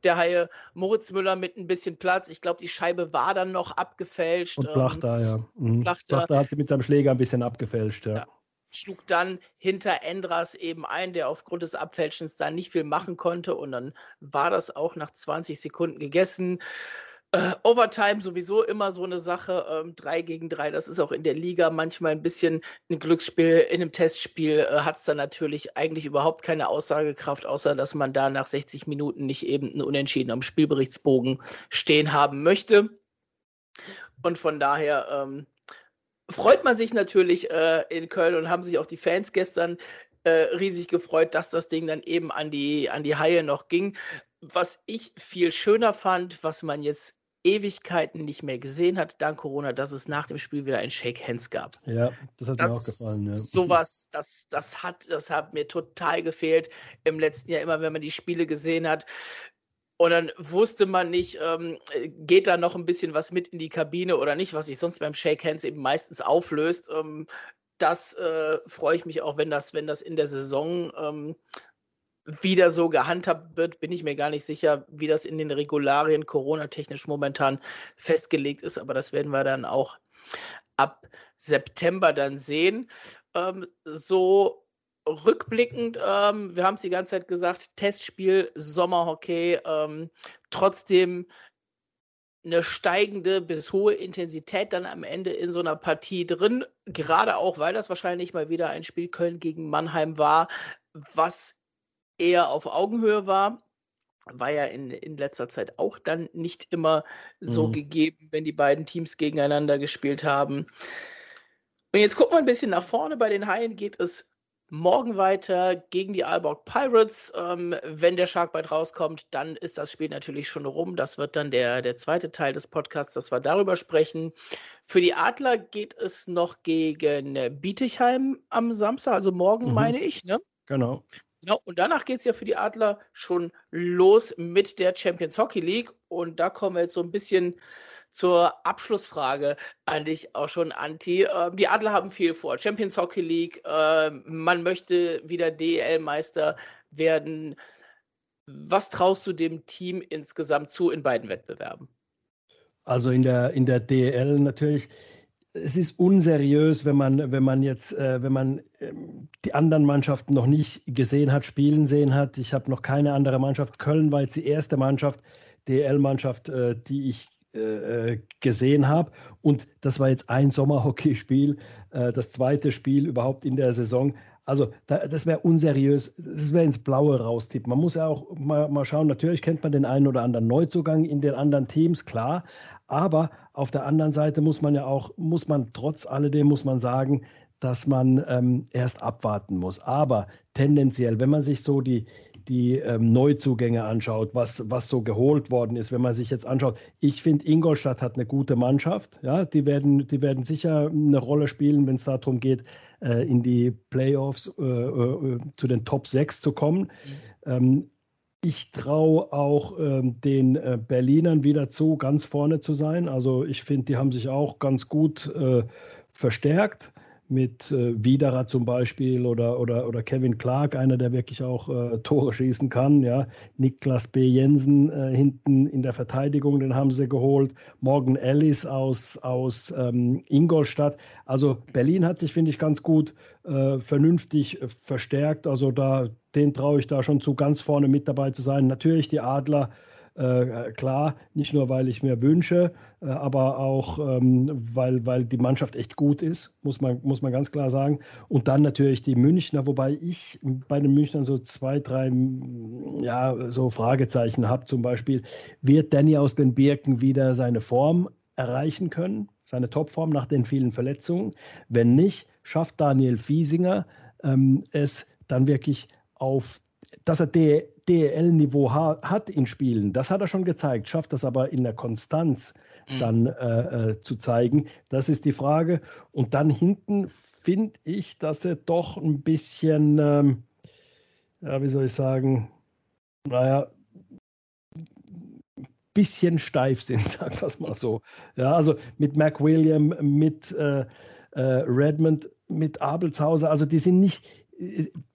der Haie, Moritz Müller mit ein bisschen Platz. Ich glaube, die Scheibe war dann noch abgefälscht. Und Plachter, ähm, ja. Mhm. Plachter, Plachter hat sie mit seinem Schläger ein bisschen abgefälscht, ja. ja. Schlug dann hinter Endras eben ein, der aufgrund des Abfälschens da nicht viel machen konnte. Und dann war das auch nach 20 Sekunden gegessen. Äh, Overtime sowieso immer so eine Sache, ähm, 3 gegen 3, das ist auch in der Liga manchmal ein bisschen ein Glücksspiel. In einem Testspiel äh, hat es dann natürlich eigentlich überhaupt keine Aussagekraft, außer dass man da nach 60 Minuten nicht eben ein Unentschieden am Spielberichtsbogen stehen haben möchte. Und von daher ähm, freut man sich natürlich äh, in Köln und haben sich auch die Fans gestern äh, riesig gefreut, dass das Ding dann eben an die, an die Haie noch ging. Was ich viel schöner fand, was man jetzt Ewigkeiten nicht mehr gesehen hat, dank Corona, dass es nach dem Spiel wieder ein Shake Hands gab. Ja, das hat das, mir auch gefallen. Ja. Sowas, das, das, hat, das hat mir total gefehlt im letzten Jahr, immer wenn man die Spiele gesehen hat. Und dann wusste man nicht, ähm, geht da noch ein bisschen was mit in die Kabine oder nicht, was sich sonst beim Shake Hands eben meistens auflöst. Ähm, das äh, freue ich mich auch, wenn das, wenn das in der Saison ähm, wieder so gehandhabt wird, bin ich mir gar nicht sicher, wie das in den Regularien Corona-technisch momentan festgelegt ist, aber das werden wir dann auch ab September dann sehen. Ähm, so rückblickend, ähm, wir haben es die ganze Zeit gesagt, Testspiel, Sommerhockey, ähm, trotzdem eine steigende bis hohe Intensität dann am Ende in so einer Partie drin, gerade auch, weil das wahrscheinlich mal wieder ein Spiel Köln gegen Mannheim war, was eher auf Augenhöhe war. War ja in, in letzter Zeit auch dann nicht immer so mhm. gegeben, wenn die beiden Teams gegeneinander gespielt haben. Und jetzt gucken wir ein bisschen nach vorne. Bei den Haien geht es morgen weiter gegen die Aalborg Pirates. Ähm, wenn der Sharkbite rauskommt, dann ist das Spiel natürlich schon rum. Das wird dann der, der zweite Teil des Podcasts, dass wir darüber sprechen. Für die Adler geht es noch gegen Bietigheim am Samstag, also morgen mhm. meine ich, ne? Genau. Genau, und danach geht es ja für die Adler schon los mit der Champions Hockey League. Und da kommen wir jetzt so ein bisschen zur Abschlussfrage an dich auch schon, Anti. Äh, die Adler haben viel vor. Champions Hockey League, äh, man möchte wieder DEL-Meister werden. Was traust du dem Team insgesamt zu in beiden Wettbewerben? Also in der, in der DEL natürlich es ist unseriös, wenn man, wenn man jetzt, äh, wenn man ähm, die anderen Mannschaften noch nicht gesehen hat, spielen sehen hat. Ich habe noch keine andere Mannschaft. Köln war jetzt die erste Mannschaft, DL-Mannschaft, äh, die ich äh, äh, gesehen habe. Und das war jetzt ein Sommerhockeyspiel, äh, das zweite Spiel überhaupt in der Saison. Also da, das wäre unseriös, das wäre ins Blaue raustippen. Man muss ja auch mal, mal schauen, natürlich kennt man den einen oder anderen Neuzugang in den anderen Teams, klar, aber auf der anderen Seite muss man ja auch, muss man trotz alledem, muss man sagen, dass man ähm, erst abwarten muss. Aber tendenziell, wenn man sich so die, die ähm, Neuzugänge anschaut, was, was so geholt worden ist, wenn man sich jetzt anschaut, ich finde, Ingolstadt hat eine gute Mannschaft. Ja, die werden, die werden sicher eine Rolle spielen, wenn es darum geht, äh, in die Playoffs äh, äh, zu den Top 6 zu kommen. Mhm. Ähm, ich traue auch ähm, den äh, Berlinern wieder zu, ganz vorne zu sein. Also ich finde, die haben sich auch ganz gut äh, verstärkt mit äh, Widerer zum Beispiel oder, oder, oder Kevin Clark, einer, der wirklich auch äh, Tore schießen kann. Ja. Niklas B. Jensen äh, hinten in der Verteidigung, den haben sie geholt. Morgan Ellis aus, aus ähm, Ingolstadt. Also Berlin hat sich, finde ich, ganz gut äh, vernünftig äh, verstärkt. Also da, den traue ich da schon zu, ganz vorne mit dabei zu sein. Natürlich die Adler Äh, klar, nicht nur, weil ich mir wünsche, äh, aber auch, ähm, weil, weil die Mannschaft echt gut ist, muss man, muss man ganz klar sagen. Und dann natürlich die Münchner, wobei ich bei den Münchnern so zwei, drei ja, so Fragezeichen habe. Zum Beispiel, wird Danny aus den Birken wieder seine Form erreichen können? seine Topform nach den vielen Verletzungen. Wenn nicht, schafft Daniel Fiesinger ähm, es dann wirklich auf, dass er DEL-Niveau ha hat in Spielen. Das hat er schon gezeigt, schafft das aber in der Konstanz mhm. dann äh, äh, zu zeigen. Das ist die Frage. Und dann hinten finde ich, dass er doch ein bisschen, ähm, ja, wie soll ich sagen, naja, bisschen steif sind, sagen wir es mal so. Ja, also mit McWilliam, mit äh, äh, Redmond, mit Abelshauser, also die sind nicht,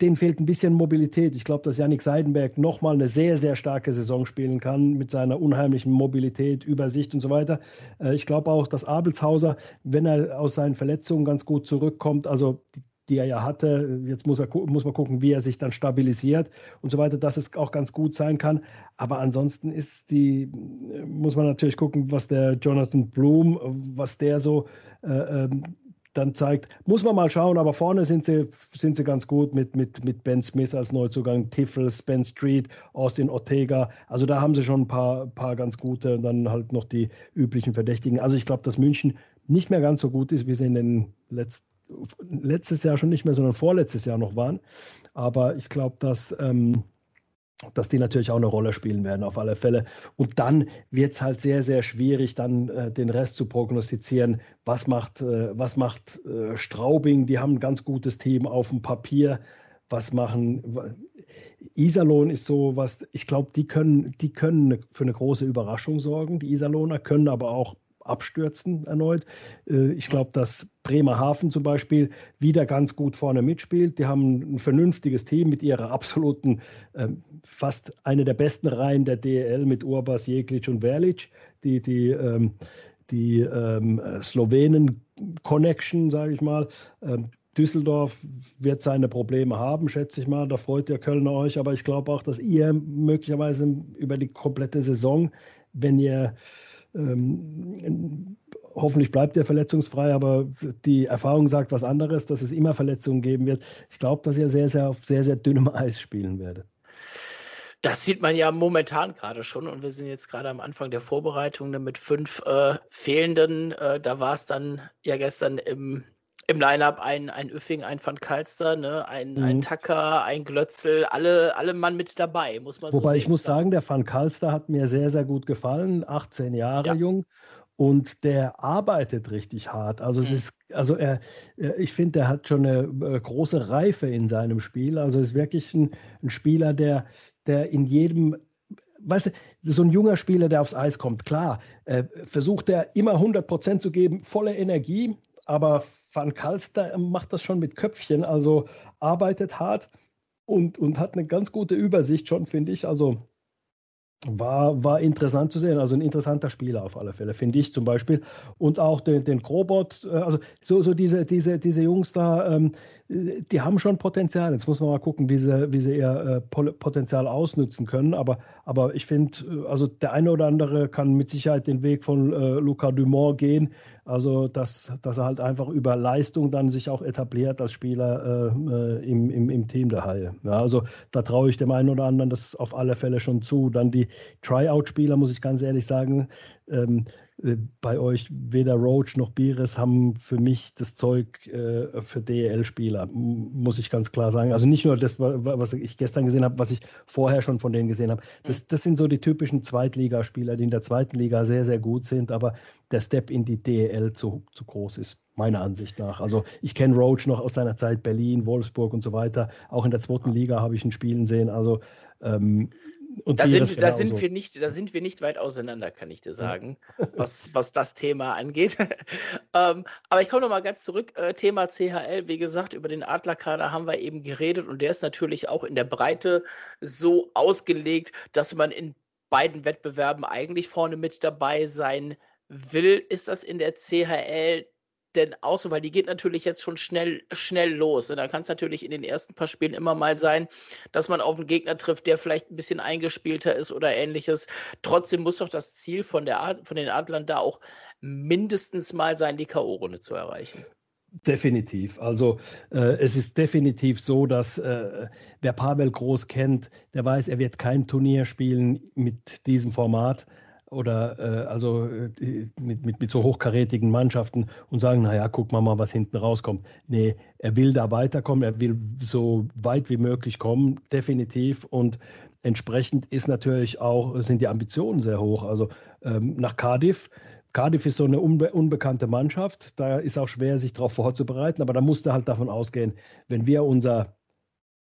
denen fehlt ein bisschen Mobilität. Ich glaube, dass Yannick Seidenberg nochmal eine sehr, sehr starke Saison spielen kann mit seiner unheimlichen Mobilität, Übersicht und so weiter. Äh, ich glaube auch, dass Abelshauser, wenn er aus seinen Verletzungen ganz gut zurückkommt, also die, die er ja hatte. Jetzt muss, er, muss man gucken, wie er sich dann stabilisiert und so weiter, dass es auch ganz gut sein kann. Aber ansonsten ist die, muss man natürlich gucken, was der Jonathan Bloom, was der so äh, ähm, dann zeigt. Muss man mal schauen, aber vorne sind sie, sind sie ganz gut mit, mit, mit Ben Smith als Neuzugang, Tiffels, Ben Street, Austin Ortega. Also da haben sie schon ein paar, paar ganz gute und dann halt noch die üblichen Verdächtigen. Also ich glaube, dass München nicht mehr ganz so gut ist, wie sie in den letzten letztes Jahr schon nicht mehr, sondern vorletztes Jahr noch waren. Aber ich glaube, dass, ähm, dass die natürlich auch eine Rolle spielen werden, auf alle Fälle. Und dann wird es halt sehr, sehr schwierig, dann äh, den Rest zu prognostizieren. Was macht, äh, was macht äh, Straubing? Die haben ein ganz gutes Team auf dem Papier. Was machen. Iserlohn ist so was, ich glaube, die können, die können für eine große Überraschung sorgen. Die Iserlohner können aber auch abstürzen erneut. Äh, ich glaube, dass Bremerhaven zum Beispiel wieder ganz gut vorne mitspielt. Die haben ein vernünftiges Team mit ihrer absoluten, ähm, fast eine der besten Reihen der DL mit Urbas, Jeklic und Verlic. Die, die, ähm, die ähm, Slowenen-Connection, sage ich mal. Düsseldorf wird seine Probleme haben, schätze ich mal. Da freut ihr Kölner euch. Aber ich glaube auch, dass ihr möglicherweise über die komplette Saison, wenn ihr ähm, hoffentlich bleibt er verletzungsfrei, aber die Erfahrung sagt was anderes, dass es immer Verletzungen geben wird. Ich glaube, dass ihr sehr, sehr auf sehr, sehr dünnem Eis spielen werdet. Das sieht man ja momentan gerade schon und wir sind jetzt gerade am Anfang der Vorbereitung mit fünf äh, fehlenden. Äh, da war es dann ja gestern im im Line-Up ein, ein Üffing, ein Van Kalster, ne? ein, mhm. ein Tacker, ein Glötzel, alle, alle Mann mit dabei, muss man Wobei so ich muss sagen, der Van Kalster hat mir sehr, sehr gut gefallen, 18 Jahre ja. jung. Und der arbeitet richtig hart. Also, mhm. es ist, also er, ich finde, er hat schon eine äh, große Reife in seinem Spiel. Also ist wirklich ein, ein Spieler, der, der in jedem weißt du, so ein junger Spieler, der aufs Eis kommt, klar, äh, versucht er immer 100 Prozent zu geben, volle Energie, aber Van Kalster macht das schon mit Köpfchen, also arbeitet hart und, und hat eine ganz gute Übersicht schon, finde ich. Also war, war interessant zu sehen. Also ein interessanter Spieler auf alle Fälle, finde ich zum Beispiel. Und auch den, den Krobot, äh, also so, so diese, diese, diese Jungs da, ähm, die haben schon Potenzial. Jetzt muss man mal gucken, wie sie, wie sie ihr äh, Potenzial ausnutzen können. Aber, aber ich finde, äh, also der eine oder andere kann mit Sicherheit den Weg von äh, Luca Dumont gehen. Also, dass, dass er halt einfach über Leistung dann sich auch etabliert als Spieler äh, äh, im, im, im Team der Haie. Ja, also, da traue ich dem einen oder anderen das auf alle Fälle schon zu. Dann die Tryout-Spieler, muss ich ganz ehrlich sagen, ähm, äh, bei euch weder Roach noch Bires haben für mich das Zeug äh, für DEL-Spieler, muss ich ganz klar sagen. Also nicht nur das, was ich gestern gesehen habe, was ich vorher schon von denen gesehen habe. Das, mhm. das sind so die typischen Zweitligaspieler, die in der zweiten Liga sehr, sehr gut sind, aber der Step in die DEL zu, zu groß ist, meiner Ansicht nach. Also ich kenne Roach noch aus seiner Zeit Berlin, Wolfsburg und so weiter. Auch in der zweiten Liga habe ich ihn spielen sehen. Also ähm, da sind, da sind wir nicht, da sind wir nicht weit auseinander, kann ich dir sagen, was, was das Thema angeht. ähm, aber ich komme noch mal ganz zurück. Äh, Thema CHL, wie gesagt, über den Adlerkader haben wir eben geredet und der ist natürlich auch in der Breite so ausgelegt, dass man in beiden Wettbewerben eigentlich vorne mit dabei sein will. Ist das in der CHL denn auch so, weil die geht natürlich jetzt schon schnell, schnell los. Und da kann es natürlich in den ersten paar Spielen immer mal sein, dass man auf einen Gegner trifft, der vielleicht ein bisschen eingespielter ist oder ähnliches. Trotzdem muss doch das Ziel von, der, von den Adlern da auch mindestens mal sein, die K.O.-Runde zu erreichen. Definitiv. Also äh, es ist definitiv so, dass äh, wer Pavel Groß kennt, der weiß, er wird kein Turnier spielen mit diesem Format oder äh, also äh, mit, mit, mit so hochkarätigen Mannschaften und sagen, naja, guck mal mal, was hinten rauskommt. Nee, er will da weiterkommen, er will so weit wie möglich kommen, definitiv. Und entsprechend ist natürlich auch, sind die Ambitionen sehr hoch. Also ähm, nach Cardiff Cardiff ist so eine unbe unbekannte Mannschaft. Da ist auch schwer, sich darauf vorzubereiten. Aber da musste halt davon ausgehen, wenn wir unser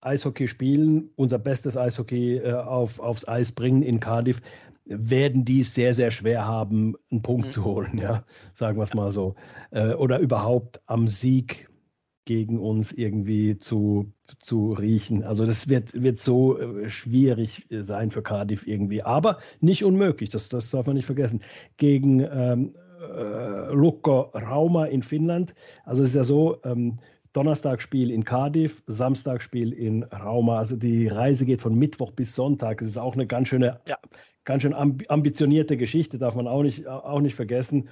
Eishockey spielen, unser bestes Eishockey äh, auf, aufs Eis bringen in Cardiff, werden die es sehr, sehr schwer haben, einen Punkt mhm. zu holen, ja, sagen wir es mal so. Äh, oder überhaupt am Sieg gegen uns irgendwie zu, zu riechen. Also das wird, wird so äh, schwierig sein für Cardiff irgendwie, aber nicht unmöglich, das, das darf man nicht vergessen. Gegen ähm, äh, Lukko Rauma in Finnland, also es ist ja so, ähm, Donnerstagspiel in Cardiff, Samstagspiel in Rauma. Also die Reise geht von Mittwoch bis Sonntag. Das ist auch eine ganz schöne, ja. Ganz schön ambitionierte Geschichte, darf man auch nicht, auch nicht vergessen.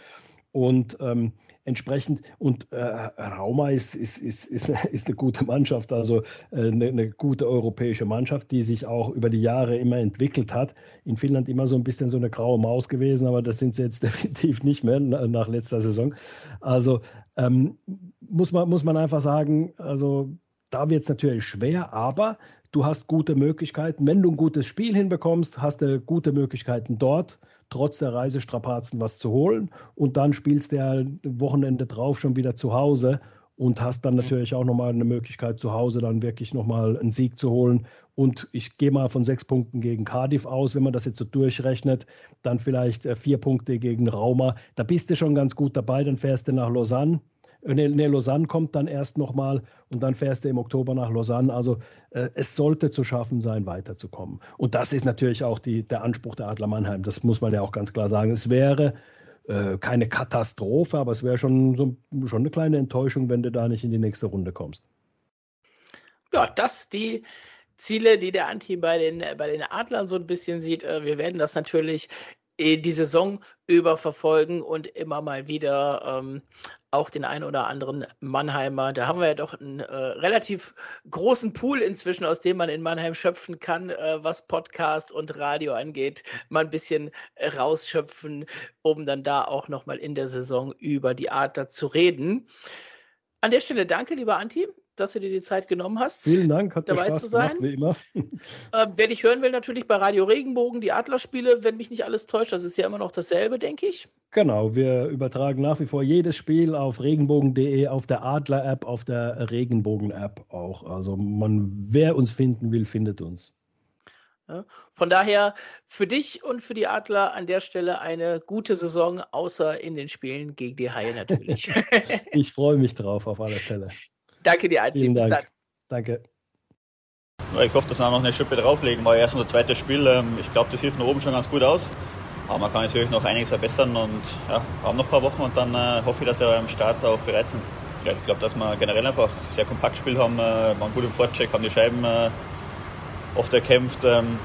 Und ähm, entsprechend. Und äh, Rauma ist, ist, ist, ist, eine, ist eine gute Mannschaft, also äh, eine, eine, gute europäische Mannschaft, die sich auch über die Jahre immer entwickelt hat. In Finnland immer so ein bisschen so eine graue Maus gewesen, aber das sind sie jetzt definitiv nicht mehr nach letzter Saison. Also ähm, muss, man, muss man einfach sagen, also da wird es natürlich schwer, aber du hast gute Möglichkeiten. Wenn du ein gutes Spiel hinbekommst, hast du gute Möglichkeiten dort trotz der Reisestrapazen was zu holen. Und dann spielst du ja Wochenende drauf schon wieder zu Hause und hast dann natürlich auch nochmal eine Möglichkeit zu Hause dann wirklich nochmal einen Sieg zu holen. Und ich gehe mal von sechs Punkten gegen Cardiff aus, wenn man das jetzt so durchrechnet, dann vielleicht äh, vier Punkte gegen Rauma. Da bist du schon ganz gut dabei, dann fährst du nach Lausanne Ne, ne, Lausanne kommt dann erst nochmal und dann fährst du im Oktober nach Lausanne. Also äh, es sollte zu schaffen sein, weiterzukommen. Und das ist natürlich auch die, der Anspruch der Adler Mannheim. Das muss man ja auch ganz klar sagen. Es wäre äh, keine Katastrophe, aber es wäre schon, so, schon eine kleine Enttäuschung, wenn du da nicht in die nächste Runde kommst. Ja, das die Ziele, die der Anti bei den, bei den Adlern so ein bisschen sieht. Äh, wir werden das natürlich die Saison über verfolgen und immer mal wieder ähm, auch den einen oder anderen Mannheimer. Da haben wir ja doch einen äh, relativ großen Pool inzwischen, aus dem man in Mannheim schöpfen kann, äh, was Podcast und Radio angeht. Mal ein bisschen äh, rausschöpfen, um dann da auch nochmal in der Saison über die Adler zu reden. An der Stelle danke, lieber Anti dass du dir die Zeit genommen hast. Vielen Dank, hat dabei Spaß zu sein. Gemacht, wie immer. Äh, wer dich hören will, natürlich bei Radio Regenbogen, die Adlerspiele, wenn mich nicht alles täuscht, das ist ja immer noch dasselbe, denke ich. Genau, wir übertragen nach wie vor jedes Spiel auf regenbogen.de, auf der Adler-App, auf der Regenbogen-App auch. Also man, wer uns finden will, findet uns. Ja, von daher für dich und für die Adler an der Stelle eine gute Saison, außer in den Spielen gegen die Haie natürlich. ich freue mich drauf, auf alle Fälle. Danke dir, Antti. Vielen Dank. Danke. Ich hoffe, dass wir noch eine Schippe drauflegen. War erst unser zweites Spiel. Ähm, ich glaube, das hilft nach oben schon ganz gut aus. Aber man kann natürlich noch einiges verbessern und ja, haben noch ein paar Wochen und dann äh, hoffe ich, dass wir am Start auch bereit sind. Ja, ich glaube, dass wir generell einfach sehr kompakt gespielt haben, äh, waren gut im Vorcheck, haben die Scheiben äh, oft erkämpft. Ähm,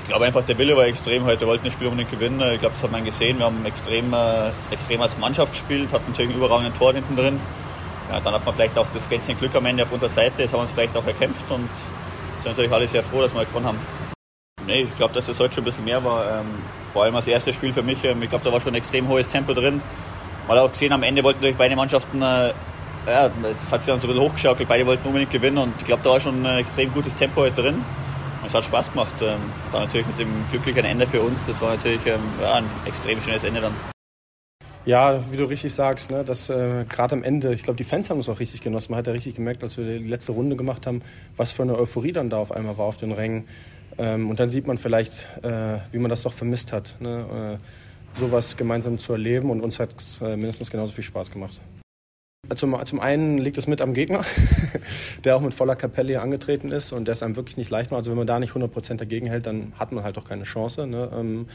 ich glaube einfach, der Wille war extrem heute. Wir wollten das Spiel unbedingt gewinnen. Ich glaube, das hat man gesehen. Wir haben extrem, äh, extrem als Mannschaft gespielt, hatten natürlich einen überragenden Tor hinten drin ja, dann hat man vielleicht auch das ganze Glück am Ende auf unserer Seite, das haben wir uns vielleicht auch erkämpft und sind natürlich alle sehr froh, dass wir gewonnen haben. Nee, ich glaube, dass es heute schon ein bisschen mehr war. Ähm, vor allem das erste Spiel für mich. Ähm, ich glaube, da war schon ein extrem hohes Tempo drin. Man hat auch gesehen, am Ende wollten natürlich beide Mannschaften, äh, ja, es hat sich dann so ein bisschen hochgeschaukelt, beide wollten unbedingt gewinnen und ich glaube, da war schon ein extrem gutes Tempo heute drin. Und es hat Spaß gemacht. Ähm, dann natürlich mit dem glücklichen Ende für uns, das war natürlich ähm, ja, ein extrem schönes Ende dann. Ja, wie du richtig sagst, ne, dass äh, gerade am Ende, ich glaube, die Fans haben es auch richtig genossen. Man hat ja richtig gemerkt, als wir die letzte Runde gemacht haben, was für eine Euphorie dann da auf einmal war auf den Rängen. Ähm, und dann sieht man vielleicht, äh, wie man das doch vermisst hat, ne, äh, sowas gemeinsam zu erleben. Und uns hat es äh, mindestens genauso viel Spaß gemacht. Zum, zum einen liegt es mit am Gegner, der auch mit voller Kapelle hier angetreten ist und der es einem wirklich nicht leicht macht. Also wenn man da nicht 100% dagegen hält, dann hat man halt auch keine Chance. Ne? Ähm,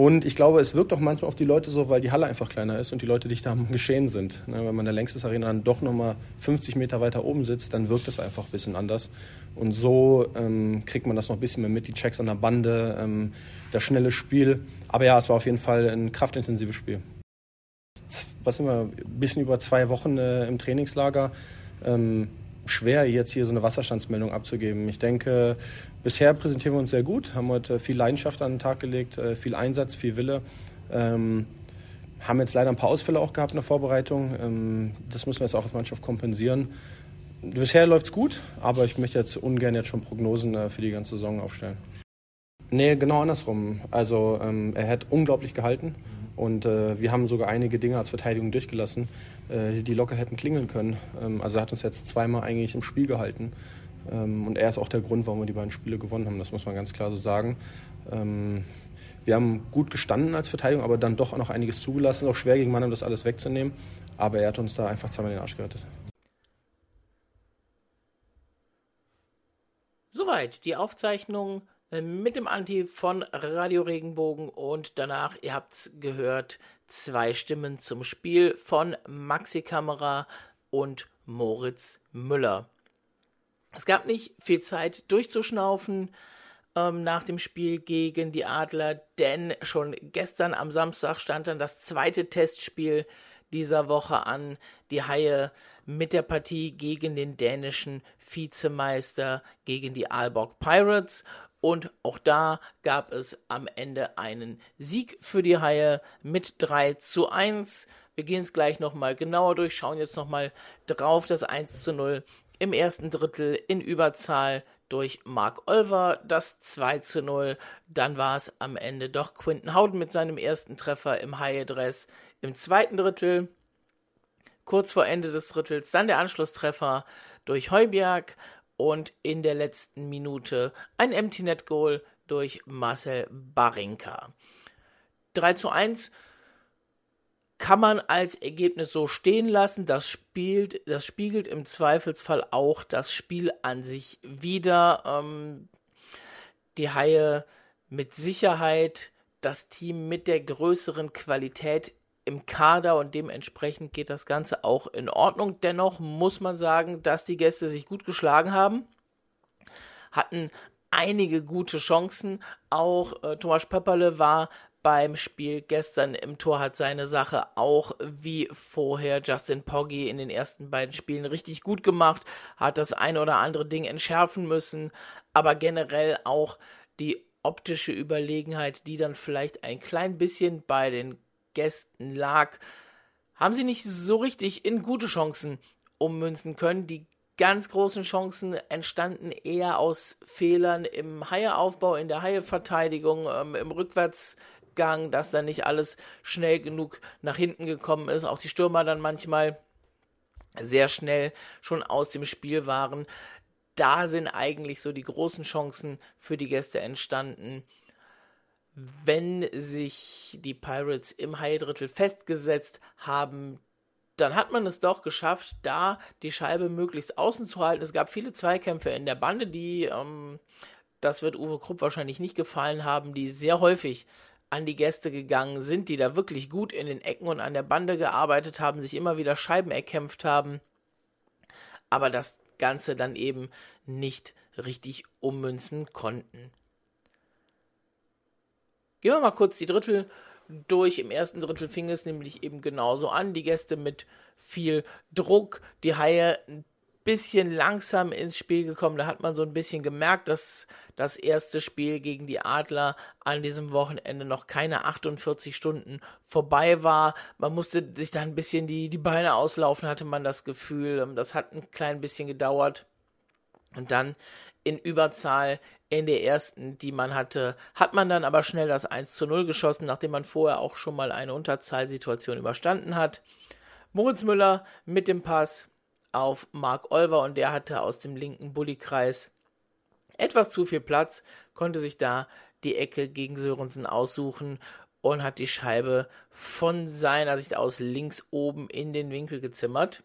Und ich glaube, es wirkt auch manchmal auf die Leute so, weil die Halle einfach kleiner ist und die Leute dichter am Geschehen sind. Ne, wenn man der längstes Arena dann doch nochmal 50 Meter weiter oben sitzt, dann wirkt es einfach ein bisschen anders. Und so ähm, kriegt man das noch ein bisschen mehr mit, die Checks an der Bande, ähm, das schnelle Spiel. Aber ja, es war auf jeden Fall ein kraftintensives Spiel. Was sind wir, ein bisschen über zwei Wochen äh, im Trainingslager. Ähm, schwer, jetzt hier so eine Wasserstandsmeldung abzugeben. Ich denke, bisher präsentieren wir uns sehr gut, haben heute viel Leidenschaft an den Tag gelegt, äh, viel Einsatz, viel Wille. Ähm, haben jetzt leider ein paar Ausfälle auch gehabt in der Vorbereitung. Ähm, das müssen wir jetzt auch als Mannschaft kompensieren. Bisher läuft es gut, aber ich möchte jetzt ungern jetzt schon Prognosen äh, für die ganze Saison aufstellen. Nee, genau andersrum. Also ähm, er hat unglaublich gehalten. Und äh, wir haben sogar einige Dinge als Verteidigung durchgelassen, äh, die locker hätten klingeln können. Ähm, also er hat uns jetzt zweimal eigentlich im Spiel gehalten. Ähm, und er ist auch der Grund, warum wir die beiden Spiele gewonnen haben. Das muss man ganz klar so sagen. Ähm, wir haben gut gestanden als Verteidigung, aber dann doch noch einiges zugelassen. Auch schwer gegen Mannheim das alles wegzunehmen. Aber er hat uns da einfach zweimal den Arsch gerettet. Soweit die Aufzeichnung mit dem Anti von Radio Regenbogen und danach, ihr habt's gehört, zwei Stimmen zum Spiel von Maxi Kamera und Moritz Müller. Es gab nicht viel Zeit durchzuschnaufen ähm, nach dem Spiel gegen die Adler, denn schon gestern am Samstag stand dann das zweite Testspiel dieser Woche an. Die Haie mit der Partie gegen den dänischen Vizemeister, gegen die Aalborg Pirates. Und auch da gab es am Ende einen Sieg für die Haie mit 3 zu 1. Wir gehen es gleich nochmal genauer durch, schauen jetzt nochmal drauf. Das 1 zu 0 im ersten Drittel in Überzahl durch Mark Olver, das 2 zu 0. Dann war es am Ende doch Quinton Howden mit seinem ersten Treffer im Haie-Dress im zweiten Drittel. Kurz vor Ende des Drittels dann der Anschlusstreffer durch Heuberg und in der letzten Minute ein Empty Net Goal durch Marcel Barinka. 3 zu 1 kann man als Ergebnis so stehen lassen. Das spielt, das spiegelt im Zweifelsfall auch das Spiel an sich wieder. Ähm, die Haie mit Sicherheit das Team mit der größeren Qualität im Kader und dementsprechend geht das Ganze auch in Ordnung. Dennoch muss man sagen, dass die Gäste sich gut geschlagen haben, hatten einige gute Chancen. Auch äh, Thomas Pepperle war beim Spiel gestern im Tor, hat seine Sache auch wie vorher Justin Poggi in den ersten beiden Spielen richtig gut gemacht, hat das ein oder andere Ding entschärfen müssen, aber generell auch die optische Überlegenheit, die dann vielleicht ein klein bisschen bei den Gästen lag, haben sie nicht so richtig in gute Chancen ummünzen können. Die ganz großen Chancen entstanden eher aus Fehlern im Haieraufbau, in der Haieverteidigung, ähm, im Rückwärtsgang, dass da nicht alles schnell genug nach hinten gekommen ist. Auch die Stürmer dann manchmal sehr schnell schon aus dem Spiel waren. Da sind eigentlich so die großen Chancen für die Gäste entstanden wenn sich die Pirates im High-Drittel festgesetzt haben, dann hat man es doch geschafft, da die Scheibe möglichst außen zu halten. Es gab viele Zweikämpfe in der Bande, die, ähm, das wird Uwe Krupp wahrscheinlich nicht gefallen haben, die sehr häufig an die Gäste gegangen sind, die da wirklich gut in den Ecken und an der Bande gearbeitet haben, sich immer wieder Scheiben erkämpft haben, aber das Ganze dann eben nicht richtig ummünzen konnten. Gehen wir mal kurz die Drittel durch. Im ersten Drittel fing es nämlich eben genauso an. Die Gäste mit viel Druck, die Haie bisschen langsam ins Spiel gekommen. Da hat man so ein bisschen gemerkt, dass das erste Spiel gegen die Adler an diesem Wochenende noch keine 48 Stunden vorbei war. Man musste sich da ein bisschen die, die Beine auslaufen, hatte man das Gefühl. Das hat ein klein bisschen gedauert. Und dann in Überzahl in der ersten, die man hatte, hat man dann aber schnell das 1 zu 0 geschossen, nachdem man vorher auch schon mal eine Unterzahlsituation überstanden hat. Moritz Müller mit dem Pass auf Mark Olver und der hatte aus dem linken Bullykreis etwas zu viel Platz, konnte sich da die Ecke gegen Sörensen aussuchen und hat die Scheibe von seiner Sicht aus links oben in den Winkel gezimmert.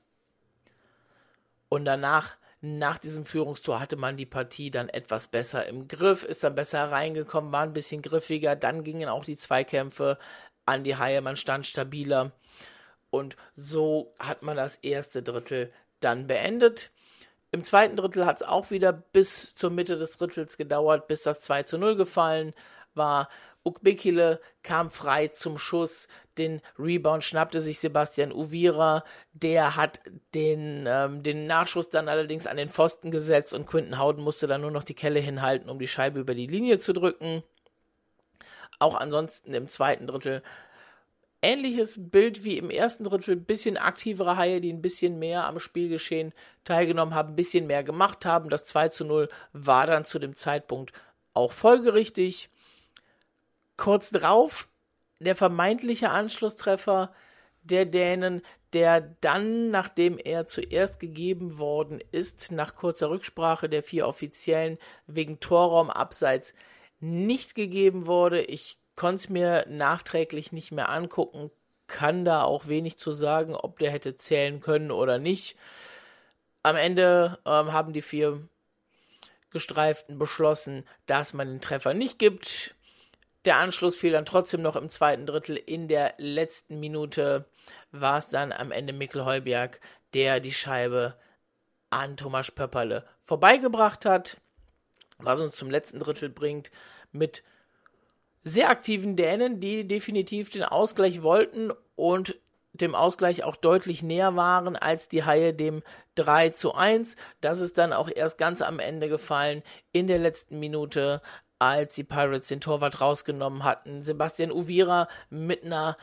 Und danach nach diesem Führungstor hatte man die Partie dann etwas besser im Griff, ist dann besser reingekommen, war ein bisschen griffiger, dann gingen auch die Zweikämpfe an die Haie, man stand stabiler und so hat man das erste Drittel dann beendet. Im zweiten Drittel hat es auch wieder bis zur Mitte des Drittels gedauert, bis das 2 zu 0 gefallen war. Ukbekile kam frei zum Schuss. Den Rebound schnappte sich Sebastian Uvira. Der hat den, ähm, den Nachschuss dann allerdings an den Pfosten gesetzt und Quinton Howden musste dann nur noch die Kelle hinhalten, um die Scheibe über die Linie zu drücken. Auch ansonsten im zweiten Drittel ähnliches Bild wie im ersten Drittel, bisschen aktivere Haie, die ein bisschen mehr am Spielgeschehen teilgenommen haben, ein bisschen mehr gemacht haben. Das 2 zu 0 war dann zu dem Zeitpunkt auch folgerichtig. Kurz drauf der vermeintliche Anschlusstreffer der Dänen, der dann, nachdem er zuerst gegeben worden ist, nach kurzer Rücksprache der vier Offiziellen wegen Torraum abseits nicht gegeben wurde. Ich konnte es mir nachträglich nicht mehr angucken, kann da auch wenig zu sagen, ob der hätte zählen können oder nicht. Am Ende ähm, haben die vier Gestreiften beschlossen, dass man den Treffer nicht gibt. Der Anschluss fiel dann trotzdem noch im zweiten Drittel. In der letzten Minute war es dann am Ende Mikkel Heuberg, der die Scheibe an Thomas Pöpperle vorbeigebracht hat. Was uns zum letzten Drittel bringt mit sehr aktiven Dänen, die definitiv den Ausgleich wollten und dem Ausgleich auch deutlich näher waren als die Haie dem 3 zu 1. Das ist dann auch erst ganz am Ende gefallen in der letzten Minute, als die Pirates den Torwart rausgenommen hatten. Sebastian Uvira mit einer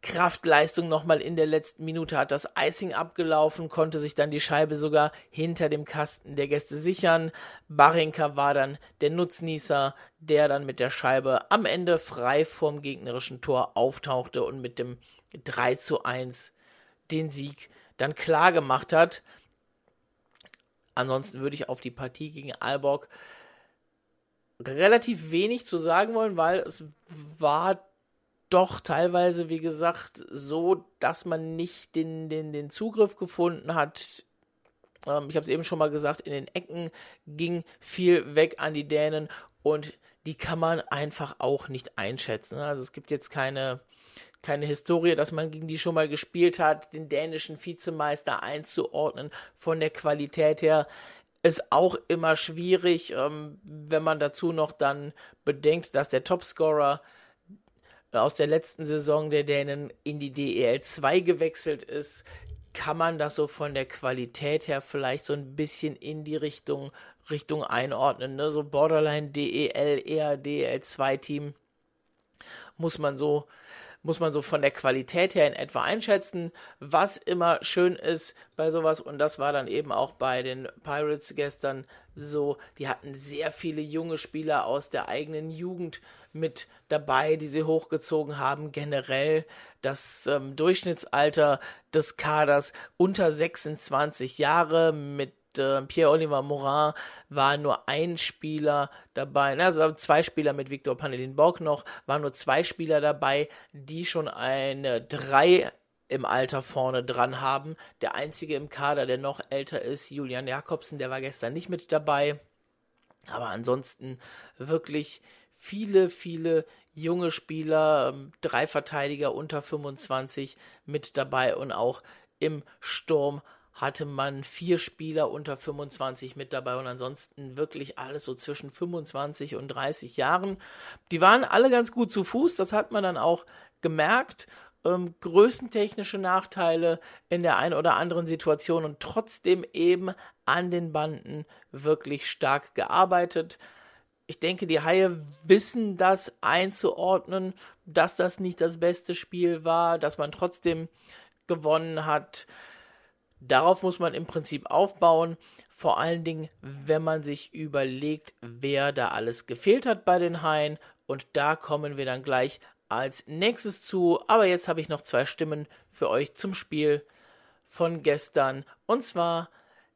Kraftleistung nochmal in der letzten Minute hat das Icing abgelaufen, konnte sich dann die Scheibe sogar hinter dem Kasten der Gäste sichern. Barinka war dann der Nutznießer, der dann mit der Scheibe am Ende frei vorm gegnerischen Tor auftauchte und mit dem 3 zu 1 den Sieg dann klar gemacht hat. Ansonsten würde ich auf die Partie gegen Alborg relativ wenig zu sagen wollen, weil es war doch teilweise, wie gesagt, so, dass man nicht den, den, den Zugriff gefunden hat. Ähm, ich habe es eben schon mal gesagt, in den Ecken ging viel weg an die Dänen und die kann man einfach auch nicht einschätzen. Also es gibt jetzt keine, keine Historie, dass man gegen die schon mal gespielt hat, den dänischen Vizemeister einzuordnen von der Qualität her ist auch immer schwierig, ähm, wenn man dazu noch dann bedenkt, dass der Topscorer aus der letzten Saison der Dänen in die DEL 2 gewechselt ist, kann man das so von der Qualität her vielleicht so ein bisschen in die Richtung, Richtung einordnen. Ne? So Borderline DEL, eher DEL 2 Team muss man so muss man so von der Qualität her in etwa einschätzen, was immer schön ist bei sowas. Und das war dann eben auch bei den Pirates gestern so. Die hatten sehr viele junge Spieler aus der eigenen Jugend mit dabei, die sie hochgezogen haben. Generell das ähm, Durchschnittsalter des Kaders unter 26 Jahre mit äh, Pierre-Oliver Morin war nur ein Spieler dabei, also zwei Spieler mit Victor Panelin Borg noch, waren nur zwei Spieler dabei, die schon eine drei im Alter vorne dran haben. Der einzige im Kader, der noch älter ist, Julian Jakobsen, der war gestern nicht mit dabei. Aber ansonsten wirklich viele, viele junge Spieler, ähm, drei Verteidiger unter 25 mit dabei und auch im Sturm hatte man vier Spieler unter 25 mit dabei und ansonsten wirklich alles so zwischen 25 und 30 Jahren. Die waren alle ganz gut zu Fuß, das hat man dann auch gemerkt. Ähm, größentechnische Nachteile in der einen oder anderen Situation und trotzdem eben an den Banden wirklich stark gearbeitet. Ich denke, die Haie wissen das einzuordnen, dass das nicht das beste Spiel war, dass man trotzdem gewonnen hat. Darauf muss man im Prinzip aufbauen, vor allen Dingen, wenn man sich überlegt, wer da alles gefehlt hat bei den Haien. Und da kommen wir dann gleich als nächstes zu. Aber jetzt habe ich noch zwei Stimmen für euch zum Spiel von gestern. Und zwar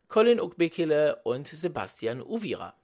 Colin Ukbekele und Sebastian Uvira.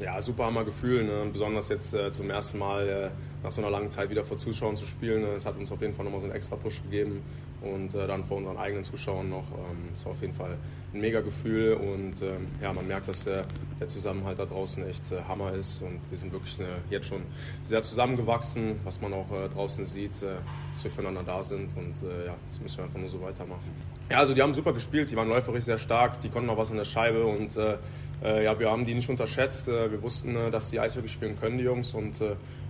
Ja, super Hammergefühl. Ne? besonders jetzt äh, zum ersten Mal äh, nach so einer langen Zeit wieder vor Zuschauern zu spielen. Ne? Es hat uns auf jeden Fall nochmal so einen extra Push gegeben. Und äh, dann vor unseren eigenen Zuschauern noch. Ähm, es war auf jeden Fall ein mega Gefühl. Und ähm, ja, man merkt, dass der, der Zusammenhalt da draußen echt äh, Hammer ist. Und wir sind wirklich eine, jetzt schon sehr zusammengewachsen, was man auch äh, draußen sieht, äh, dass wir füreinander da sind. Und ja, jetzt müssen wir einfach nur so weitermachen. Ja, also die haben super gespielt. Die waren läuferisch sehr stark. Die konnten auch was an der Scheibe. Und äh, ja, wir haben die nicht unterschätzt. Äh, wir wussten, äh, dass die Eishockey spielen können, die Jungs. Und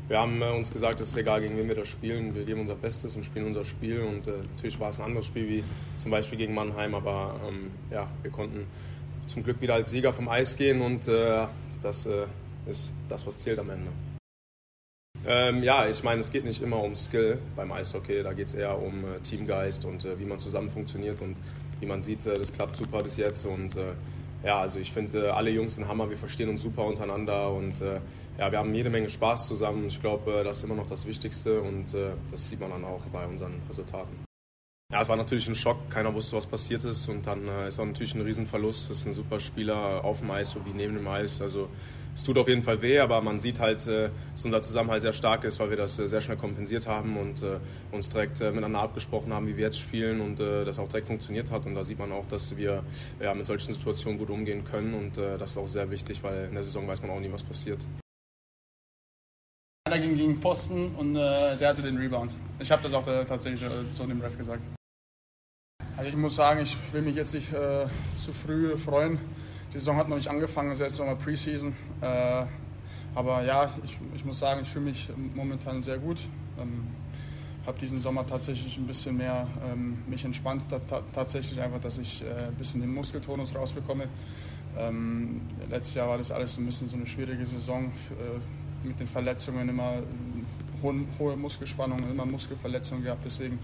wir haben uns gesagt, es ist egal, gegen wen wir das spielen. Wir geben unser Bestes und spielen unser Spiel. Und natürlich war es ein anderes Spiel wie zum Beispiel gegen Mannheim. Aber ähm, ja, wir konnten zum Glück wieder als Sieger vom Eis gehen. Und das ist das, was zählt am Ende. Ähm, ja, ich meine, es geht nicht immer um Skill beim Eishockey, da geht es eher um äh, Teamgeist und äh, wie man zusammen funktioniert und wie man sieht, äh, das klappt super bis jetzt und ja, also ich finde, alle Jungs sind Hammer, wir verstehen uns super untereinander und äh, ja, wir haben jede Menge Spaß zusammen. Ich glaube, äh, das ist immer noch das Wichtigste und äh, das sieht man dann auch bei unseren Resultaten. Ja, es war natürlich ein Schock, keiner wusste, was passiert ist und dann äh, ist auch natürlich ein Riesenverlust. Das ist ein super Spieler auf dem Eis sowie neben dem Eis. Also es tut auf jeden Fall weh, aber man sieht halt, äh, dass unser Zusammenhalt sehr stark ist, weil wir das äh, sehr schnell kompensiert haben und äh, uns direkt miteinander abgesprochen haben, wie wir jetzt spielen und das auch direkt funktioniert hat. Und da sieht man auch, dass wir ja, mit solchen Situationen gut umgehen können und das ist auch sehr wichtig, weil in der Saison weiß man auch nie, was passiert. Einer ging gegen Pfosten und äh, der hatte den Rebound. Ich habe das auch äh, tatsächlich äh, zu dem Ref gesagt. Also ich muss sagen, ich will mich jetzt nicht zu früh freuen. Die Saison hat noch nicht angefangen, das ist jetzt nochmal Preseason. Äh, aber ja, ich, ich muss sagen, ich fühle mich momentan sehr gut. Ähm, habe diesen Sommer tatsächlich ein bisschen mehr ähm, mich entspannt. tatsächlich einfach, dass ich äh, ein bisschen den Muskeltonus rausbekomme. Ähm, letztes Jahr war das alles ein bisschen so eine schwierige Saison äh, mit den Verletzungen, immer ho hohe Muskelspannung, immer Muskelverletzungen gehabt. Deswegen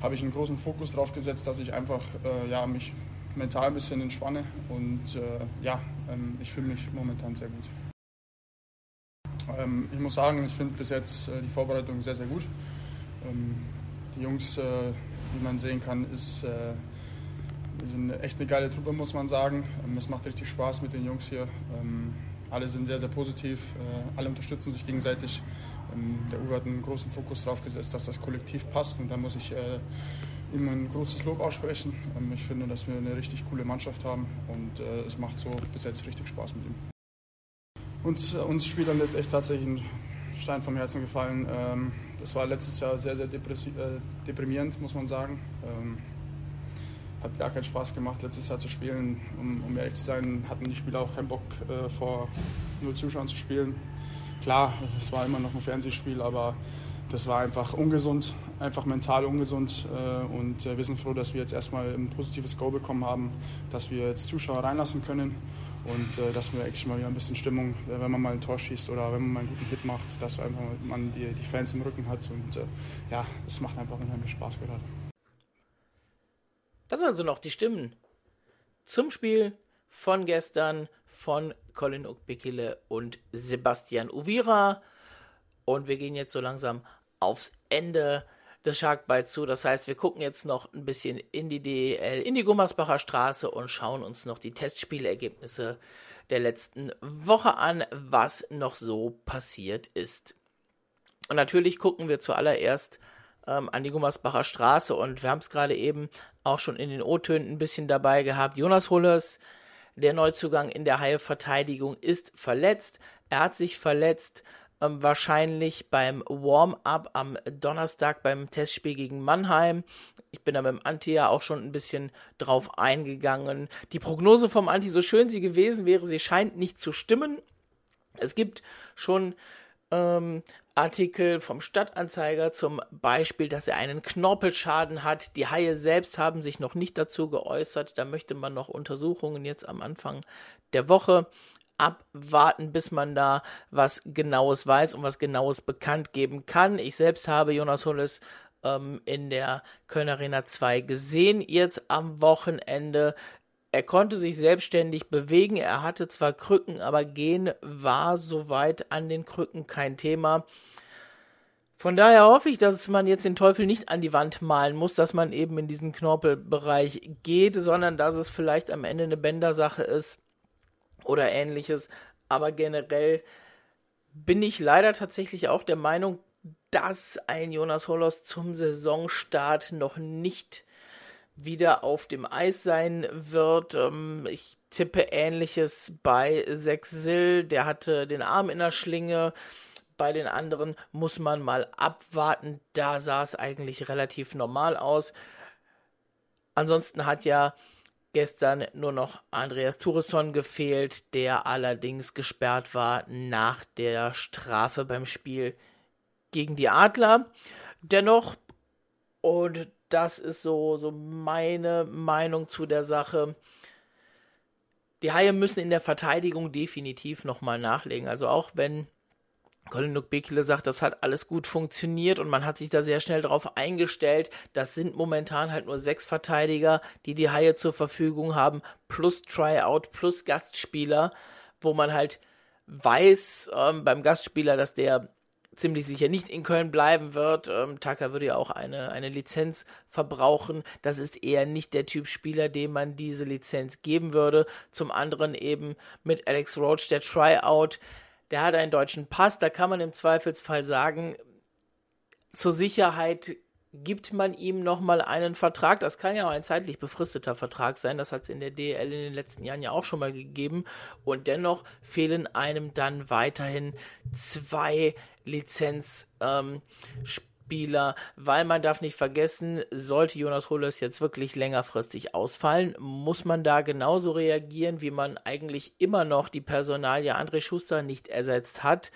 habe ich einen großen Fokus darauf gesetzt, dass ich einfach äh, ja, mich mental ein bisschen entspanne und äh, ja, ähm, ich fühle mich momentan sehr gut. Ähm, ich muss sagen, ich finde bis jetzt äh, die Vorbereitung sehr, sehr gut. Ähm, die Jungs, äh, wie man sehen kann, ist, äh, sind echt eine geile Truppe, muss man sagen. Ähm, es macht richtig Spaß mit den Jungs hier. Ähm, alle sind sehr, sehr positiv, äh, alle unterstützen sich gegenseitig. Ähm, der Uwe hat einen großen Fokus darauf gesetzt, dass das Kollektiv passt und da muss ich äh, ihm ein großes Lob aussprechen. Ähm, ich finde, dass wir eine richtig coole Mannschaft haben und äh, es macht so bis jetzt richtig Spaß mit ihm. Uns, uns Spielern ist echt tatsächlich ein Stein vom Herzen gefallen. Ähm, das war letztes Jahr sehr, sehr deprimierend, muss man sagen. Hat gar keinen Spaß gemacht, letztes Jahr zu spielen. Um, um ehrlich zu sein, hatten die Spieler auch keinen Bock, vor null Zuschauern zu spielen. Klar, es war immer noch ein Fernsehspiel, aber das war einfach ungesund, einfach mental ungesund. Äh, und äh, wir sind froh, dass wir jetzt erstmal ein positives Go bekommen haben, dass wir jetzt Zuschauer reinlassen können und äh, dass wir eigentlich mal wieder ein bisschen Stimmung, wenn man mal ein Tor schießt oder wenn man mal einen guten Hit macht, dass einfach man die, die Fans im Rücken hat. Und ja, das macht einfach unheimlich Spaß gerade. Das sind also noch die Stimmen zum Spiel von gestern von Colin Ukbekele und Sebastian Uvira. Und wir gehen jetzt so langsam aufs Ende des Sharkbites zu. Das heißt, wir gucken jetzt noch ein bisschen in die DEL, in die Gummersbacher Straße und schauen uns noch die Testspielergebnisse der letzten Woche an, was noch so passiert ist. Und natürlich gucken wir zuallererst ähm, an die Gummersbacher Straße und wir haben es gerade eben auch schon in den O-Tönen ein bisschen dabei gehabt. Jonas Hullers der Neuzugang in der Haie-Verteidigung ist verletzt. Er hat sich verletzt ähm, wahrscheinlich beim Warm-up am Donnerstag beim Testspiel gegen Mannheim. Ich bin da mit dem Anti ja auch schon ein bisschen drauf eingegangen. Die Prognose vom Anti, so schön sie gewesen wäre, sie scheint nicht zu stimmen. Es gibt schon ähm, Artikel vom Stadtanzeiger zum Beispiel, dass er einen Knorpelschaden hat. Die Haie selbst haben sich noch nicht dazu geäußert. Da möchte man noch Untersuchungen jetzt am Anfang der Woche abwarten, bis man da was Genaues weiß und was Genaues bekannt geben kann. Ich selbst habe Jonas Hulles ähm, in der Köln Arena 2 gesehen, jetzt am Wochenende. Er konnte sich selbstständig bewegen. Er hatte zwar Krücken, aber gehen war soweit an den Krücken kein Thema. Von daher hoffe ich, dass man jetzt den Teufel nicht an die Wand malen muss, dass man eben in diesen Knorpelbereich geht, sondern dass es vielleicht am Ende eine Bändersache ist oder ähnliches. Aber generell bin ich leider tatsächlich auch der Meinung, dass ein Jonas Holos zum Saisonstart noch nicht wieder auf dem Eis sein wird. Ähm, ich tippe ähnliches bei Sexil, der hatte den Arm in der Schlinge. Bei den anderen muss man mal abwarten. Da sah es eigentlich relativ normal aus. Ansonsten hat ja gestern nur noch Andreas Turesson gefehlt, der allerdings gesperrt war nach der Strafe beim Spiel gegen die Adler. Dennoch, und das ist so, so meine Meinung zu der Sache, die Haie müssen in der Verteidigung definitiv nochmal nachlegen. Also auch wenn Colin Nukbekele sagt, das hat alles gut funktioniert und man hat sich da sehr schnell darauf eingestellt. Das sind momentan halt nur sechs Verteidiger, die die Haie zur Verfügung haben, plus Tryout, plus Gastspieler, wo man halt weiß ähm, beim Gastspieler, dass der ziemlich sicher nicht in Köln bleiben wird. Ähm, Tucker würde ja auch eine, eine Lizenz verbrauchen. Das ist eher nicht der Typ Spieler, dem man diese Lizenz geben würde. Zum anderen eben mit Alex Roach, der Tryout der hat einen deutschen Pass, da kann man im Zweifelsfall sagen, zur Sicherheit gibt man ihm nochmal einen Vertrag. Das kann ja auch ein zeitlich befristeter Vertrag sein. Das hat es in der DL in den letzten Jahren ja auch schon mal gegeben. Und dennoch fehlen einem dann weiterhin zwei Lizenzspieler. Ähm, Spieler, weil man darf nicht vergessen, sollte Jonas Hollers jetzt wirklich längerfristig ausfallen, muss man da genauso reagieren, wie man eigentlich immer noch die Personalie André Schuster nicht ersetzt hat.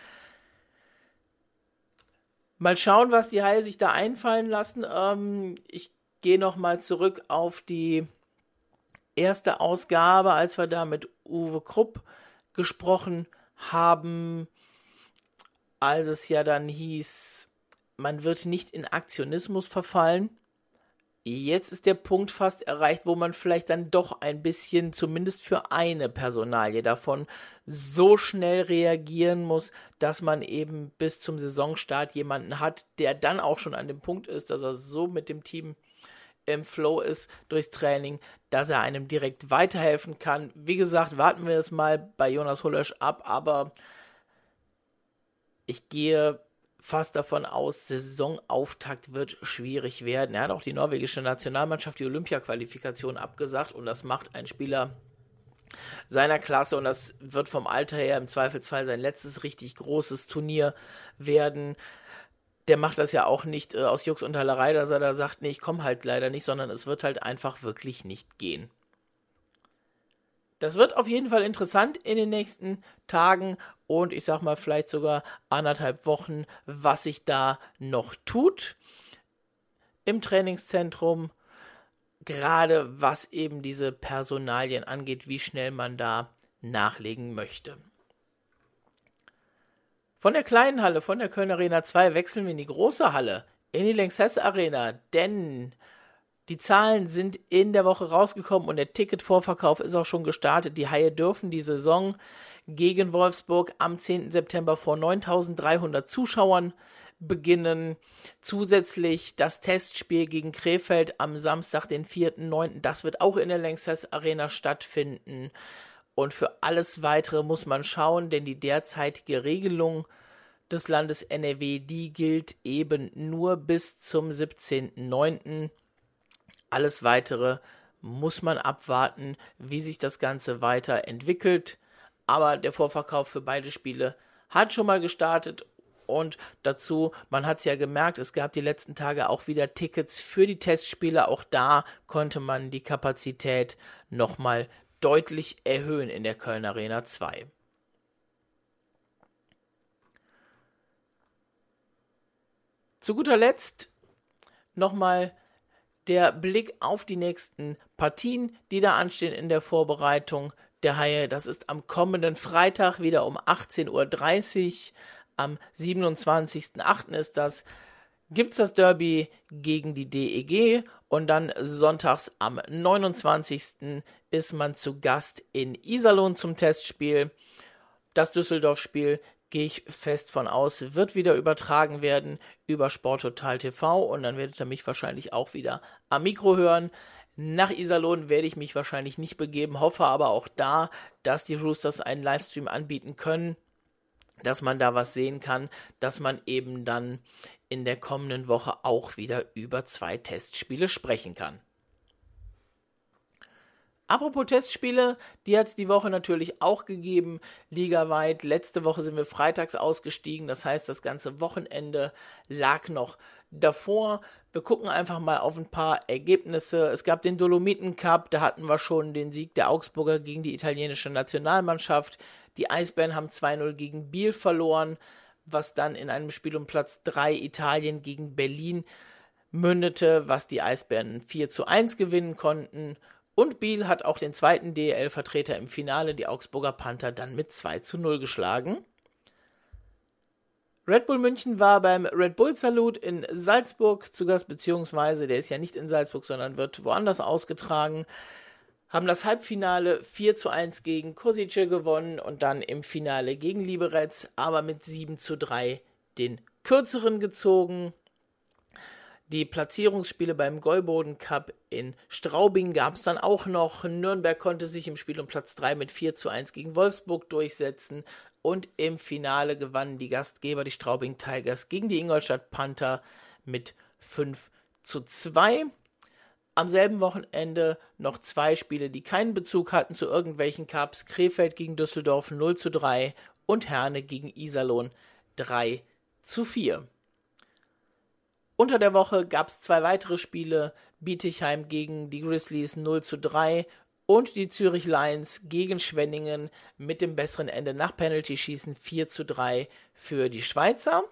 Mal schauen, was die Haie sich da einfallen lassen. Ähm, ich gehe nochmal zurück auf die erste Ausgabe, als wir da mit Uwe Krupp gesprochen haben, als es ja dann hieß, man wird nicht in Aktionismus verfallen. Jetzt ist der Punkt fast erreicht, wo man vielleicht dann doch ein bisschen, zumindest für eine Personalie davon, so schnell reagieren muss, dass man eben bis zum Saisonstart jemanden hat, der dann auch schon an dem Punkt ist, dass er so mit dem Team im Flow ist durchs Training, dass er einem direkt weiterhelfen kann. Wie gesagt, warten wir es mal bei Jonas Hullesch ab, aber ich gehe fast davon aus, Saisonauftakt wird schwierig werden. Er hat auch die norwegische Nationalmannschaft die Olympia-Qualifikation abgesagt und das macht ein Spieler seiner Klasse und das wird vom Alter her im Zweifelsfall sein letztes richtig großes Turnier werden. Der macht das ja auch nicht äh, aus Jux und Hallerei, dass er da sagt, nee, ich komme halt leider nicht, sondern es wird halt einfach wirklich nicht gehen. Das wird auf jeden Fall interessant in den nächsten Tagen und ich sag mal vielleicht sogar anderthalb Wochen, was sich da noch tut im Trainingszentrum. Gerade was eben diese Personalien angeht, wie schnell man da nachlegen möchte. Von der kleinen Halle, von der Köln Arena 2, wechseln wir in die große Halle, in die Lanxess Arena, denn die Zahlen sind in der Woche rausgekommen und der Ticketvorverkauf ist auch schon gestartet. Die Haie dürfen die Saison gegen Wolfsburg am 10. September vor 9300 Zuschauern beginnen. Zusätzlich das Testspiel gegen Krefeld am Samstag, den 4.9. Das wird auch in der Lanxess Arena stattfinden. Und für alles weitere muss man schauen, denn die derzeitige Regelung des Landes NRW, die gilt eben nur bis zum 17.9. Alles weitere muss man abwarten, wie sich das Ganze weiterentwickelt. Aber der Vorverkauf für beide Spiele hat schon mal gestartet und dazu, man hat es ja gemerkt, es gab die letzten Tage auch wieder Tickets für die Testspiele. Auch da konnte man die Kapazität nochmal deutlich erhöhen in der Köln Arena 2. Zu guter Letzt nochmal der Blick auf die nächsten Partien, die da anstehen in der Vorbereitung der Haie. Das ist am kommenden Freitag wieder um 18.30 Uhr. Am 27.08. ist das. Gibt's das Derby gegen die DEG und dann sonntags am 29. ist man zu Gast in Iserlohn zum Testspiel. Das Düsseldorf-Spiel gehe ich fest von aus, wird wieder übertragen werden über Sporttotal TV und dann werdet ihr mich wahrscheinlich auch wieder am Mikro hören. Nach Iserlohn werde ich mich wahrscheinlich nicht begeben, hoffe aber auch da, dass die Roosters einen Livestream anbieten können, dass man da was sehen kann, dass man eben dann in der kommenden Woche auch wieder über zwei Testspiele sprechen kann. Apropos Testspiele, die hat es die Woche natürlich auch gegeben, ligaweit. Letzte Woche sind wir freitags ausgestiegen, das heißt, das ganze Wochenende lag noch davor. Wir gucken einfach mal auf ein paar Ergebnisse. Es gab den Dolomiten Cup, da hatten wir schon den Sieg der Augsburger gegen die italienische Nationalmannschaft. Die Eisbären haben 2-0 gegen Biel verloren, was dann in einem Spiel um Platz 3 Italien gegen Berlin mündete, was die Eisbären 4 zu 1 gewinnen konnten. Und Biel hat auch den zweiten DEL-Vertreter im Finale, die Augsburger Panther, dann mit 2 zu 0 geschlagen. Red Bull München war beim Red Bull Salut in Salzburg zu Gast, beziehungsweise der ist ja nicht in Salzburg, sondern wird woanders ausgetragen. Haben das Halbfinale 4 zu 1 gegen Kosice gewonnen und dann im Finale gegen Liberec, aber mit 7 zu 3 den kürzeren gezogen. Die Platzierungsspiele beim Golboden Cup in Straubing gab es dann auch noch. Nürnberg konnte sich im Spiel um Platz 3 mit 4 zu 1 gegen Wolfsburg durchsetzen. Und im Finale gewannen die Gastgeber, die Straubing Tigers, gegen die Ingolstadt Panther mit 5 zu 2. Am selben Wochenende noch zwei Spiele, die keinen Bezug hatten zu irgendwelchen Cups. Krefeld gegen Düsseldorf 0 zu 3 und Herne gegen Iserlohn 3 zu 4. Unter der Woche gab es zwei weitere Spiele. Bietigheim gegen die Grizzlies 0 zu 3 und die Zürich Lions gegen Schwenningen mit dem besseren Ende nach Penalty-Schießen 4 zu 3 für die Schweizer.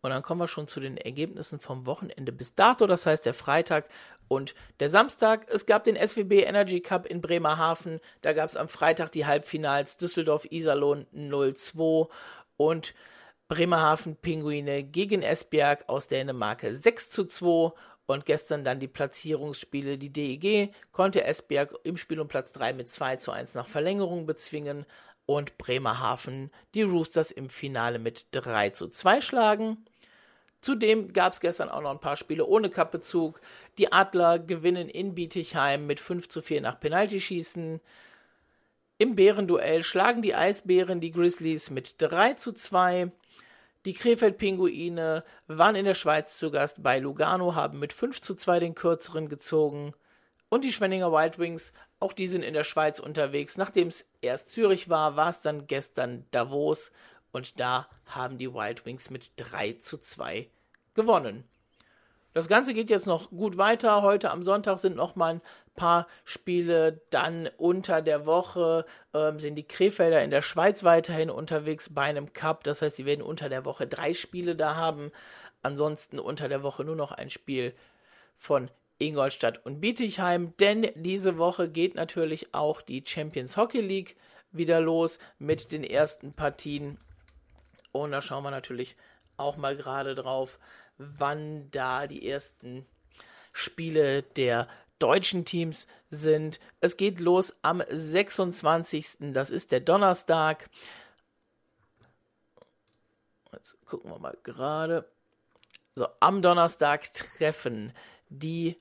Und dann kommen wir schon zu den Ergebnissen vom Wochenende bis dato, das heißt der Freitag und der Samstag. Es gab den SWB Energy Cup in Bremerhaven. Da gab es am Freitag die Halbfinals Düsseldorf-Iserlohn 0-2 und Bremerhaven Pinguine gegen Esbjerg aus Dänemark 6 zu 2 und gestern dann die Platzierungsspiele. Die DEG konnte Esbjerg im Spiel um Platz 3 mit 2 zu 1 nach Verlängerung bezwingen und Bremerhaven die Roosters im Finale mit 3 zu 2 schlagen. Zudem gab es gestern auch noch ein paar Spiele ohne Cup-Bezug. Die Adler gewinnen in Bietigheim mit 5 zu 4 nach Penaltyschießen. Im Bärenduell schlagen die Eisbären die Grizzlies mit 3 zu 2. Die Krefeld-Pinguine waren in der Schweiz zu Gast bei Lugano, haben mit 5 zu 2 den kürzeren gezogen. Und die Schwenninger Wild Wings, auch die sind in der Schweiz unterwegs. Nachdem es erst Zürich war, war es dann gestern Davos. Und da haben die Wild Wings mit 3 zu 2 gewonnen. Das Ganze geht jetzt noch gut weiter. Heute am Sonntag sind noch mal ein paar Spiele. Dann unter der Woche ähm, sind die Krefelder in der Schweiz weiterhin unterwegs bei einem Cup. Das heißt, sie werden unter der Woche drei Spiele da haben. Ansonsten unter der Woche nur noch ein Spiel von Ingolstadt und Bietigheim. Denn diese Woche geht natürlich auch die Champions Hockey League wieder los mit den ersten Partien. Und da schauen wir natürlich auch mal gerade drauf wann da die ersten Spiele der deutschen Teams sind. Es geht los am 26. Das ist der Donnerstag. Jetzt gucken wir mal gerade. So, am Donnerstag treffen die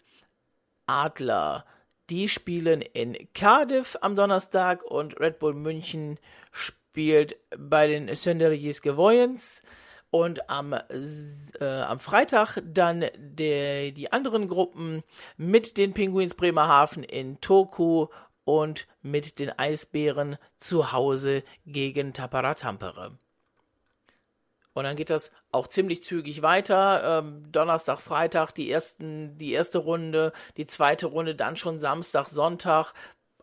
Adler. Die spielen in Cardiff am Donnerstag und Red Bull München spielt bei den Sönderjis Gewoyens. Und am, äh, am Freitag dann der, die anderen Gruppen mit den Pinguins Bremerhaven in Toku und mit den Eisbären zu Hause gegen Tapara Tampere. Und dann geht das auch ziemlich zügig weiter. Ähm, Donnerstag, Freitag die ersten, die erste Runde, die zweite Runde dann schon Samstag, Sonntag.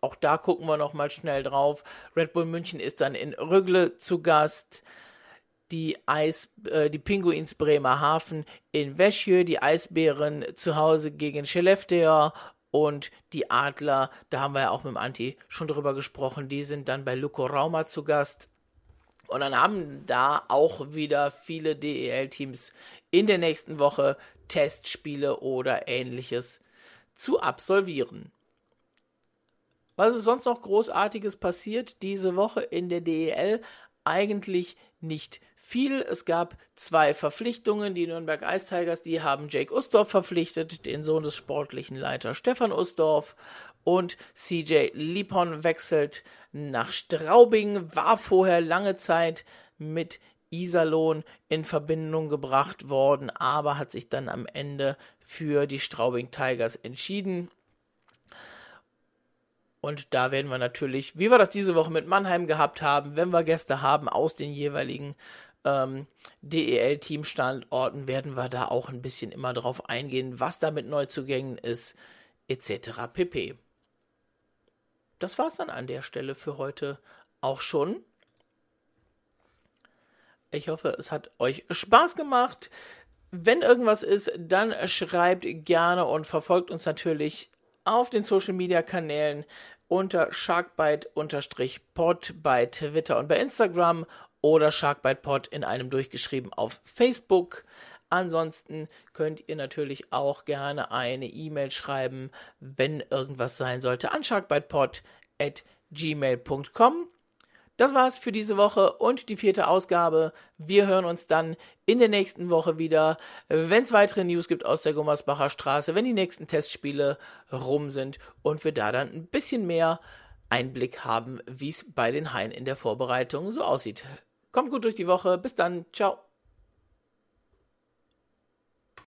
Auch da gucken wir noch mal schnell drauf. Red Bull München ist dann in Rügle zu Gast die Eis, äh, die Pinguins Bremerhaven in Wäschjö, die Eisbären zu Hause gegen Skellefteå und die Adler, da haben wir ja auch mit dem Anti schon drüber gesprochen, die sind dann bei Luko Rauma zu Gast. Und dann haben da auch wieder viele DEL-Teams in der nächsten Woche Testspiele oder ähnliches zu absolvieren. Was ist sonst noch Großartiges passiert diese Woche in der DEL? eigentlich nicht viel. Es gab zwei Verpflichtungen. Die Nürnberg Ice Tigers, die haben Jake Ustorf verpflichtet, den Sohn des sportlichen Leiters Stefan Ustorf. Und CJ Lipon wechselt nach Straubing, war vorher lange Zeit mit Iserlohn in Verbindung gebracht worden, aber hat sich dann am Ende für die Straubing Tigers entschieden. Und da werden wir natürlich, wie wir das diese Woche mit Mannheim gehabt haben, wenn wir Gäste haben aus den jeweiligen ähm, DEL-Teamstandorten, werden wir da auch ein bisschen immer drauf eingehen, was da mit Neuzugängen ist, etc. pp. Das war's dann an der Stelle für heute auch schon. Ich hoffe, es hat euch Spaß gemacht. Wenn irgendwas ist, dann schreibt gerne und verfolgt uns natürlich auf den Social Media Kanälen unter Sharkbite-Pod bei Twitter und bei Instagram oder Sharkbite-Pod in einem durchgeschrieben auf Facebook. Ansonsten könnt ihr natürlich auch gerne eine E-Mail schreiben, wenn irgendwas sein sollte, an sharkbitepod.gmail.com. Das war's für diese Woche und die vierte Ausgabe. Wir hören uns dann in der nächsten Woche wieder, wenn es weitere News gibt aus der Gummersbacher Straße, wenn die nächsten Testspiele rum sind und wir da dann ein bisschen mehr Einblick haben, wie es bei den Haien in der Vorbereitung so aussieht. Kommt gut durch die Woche. Bis dann. Ciao.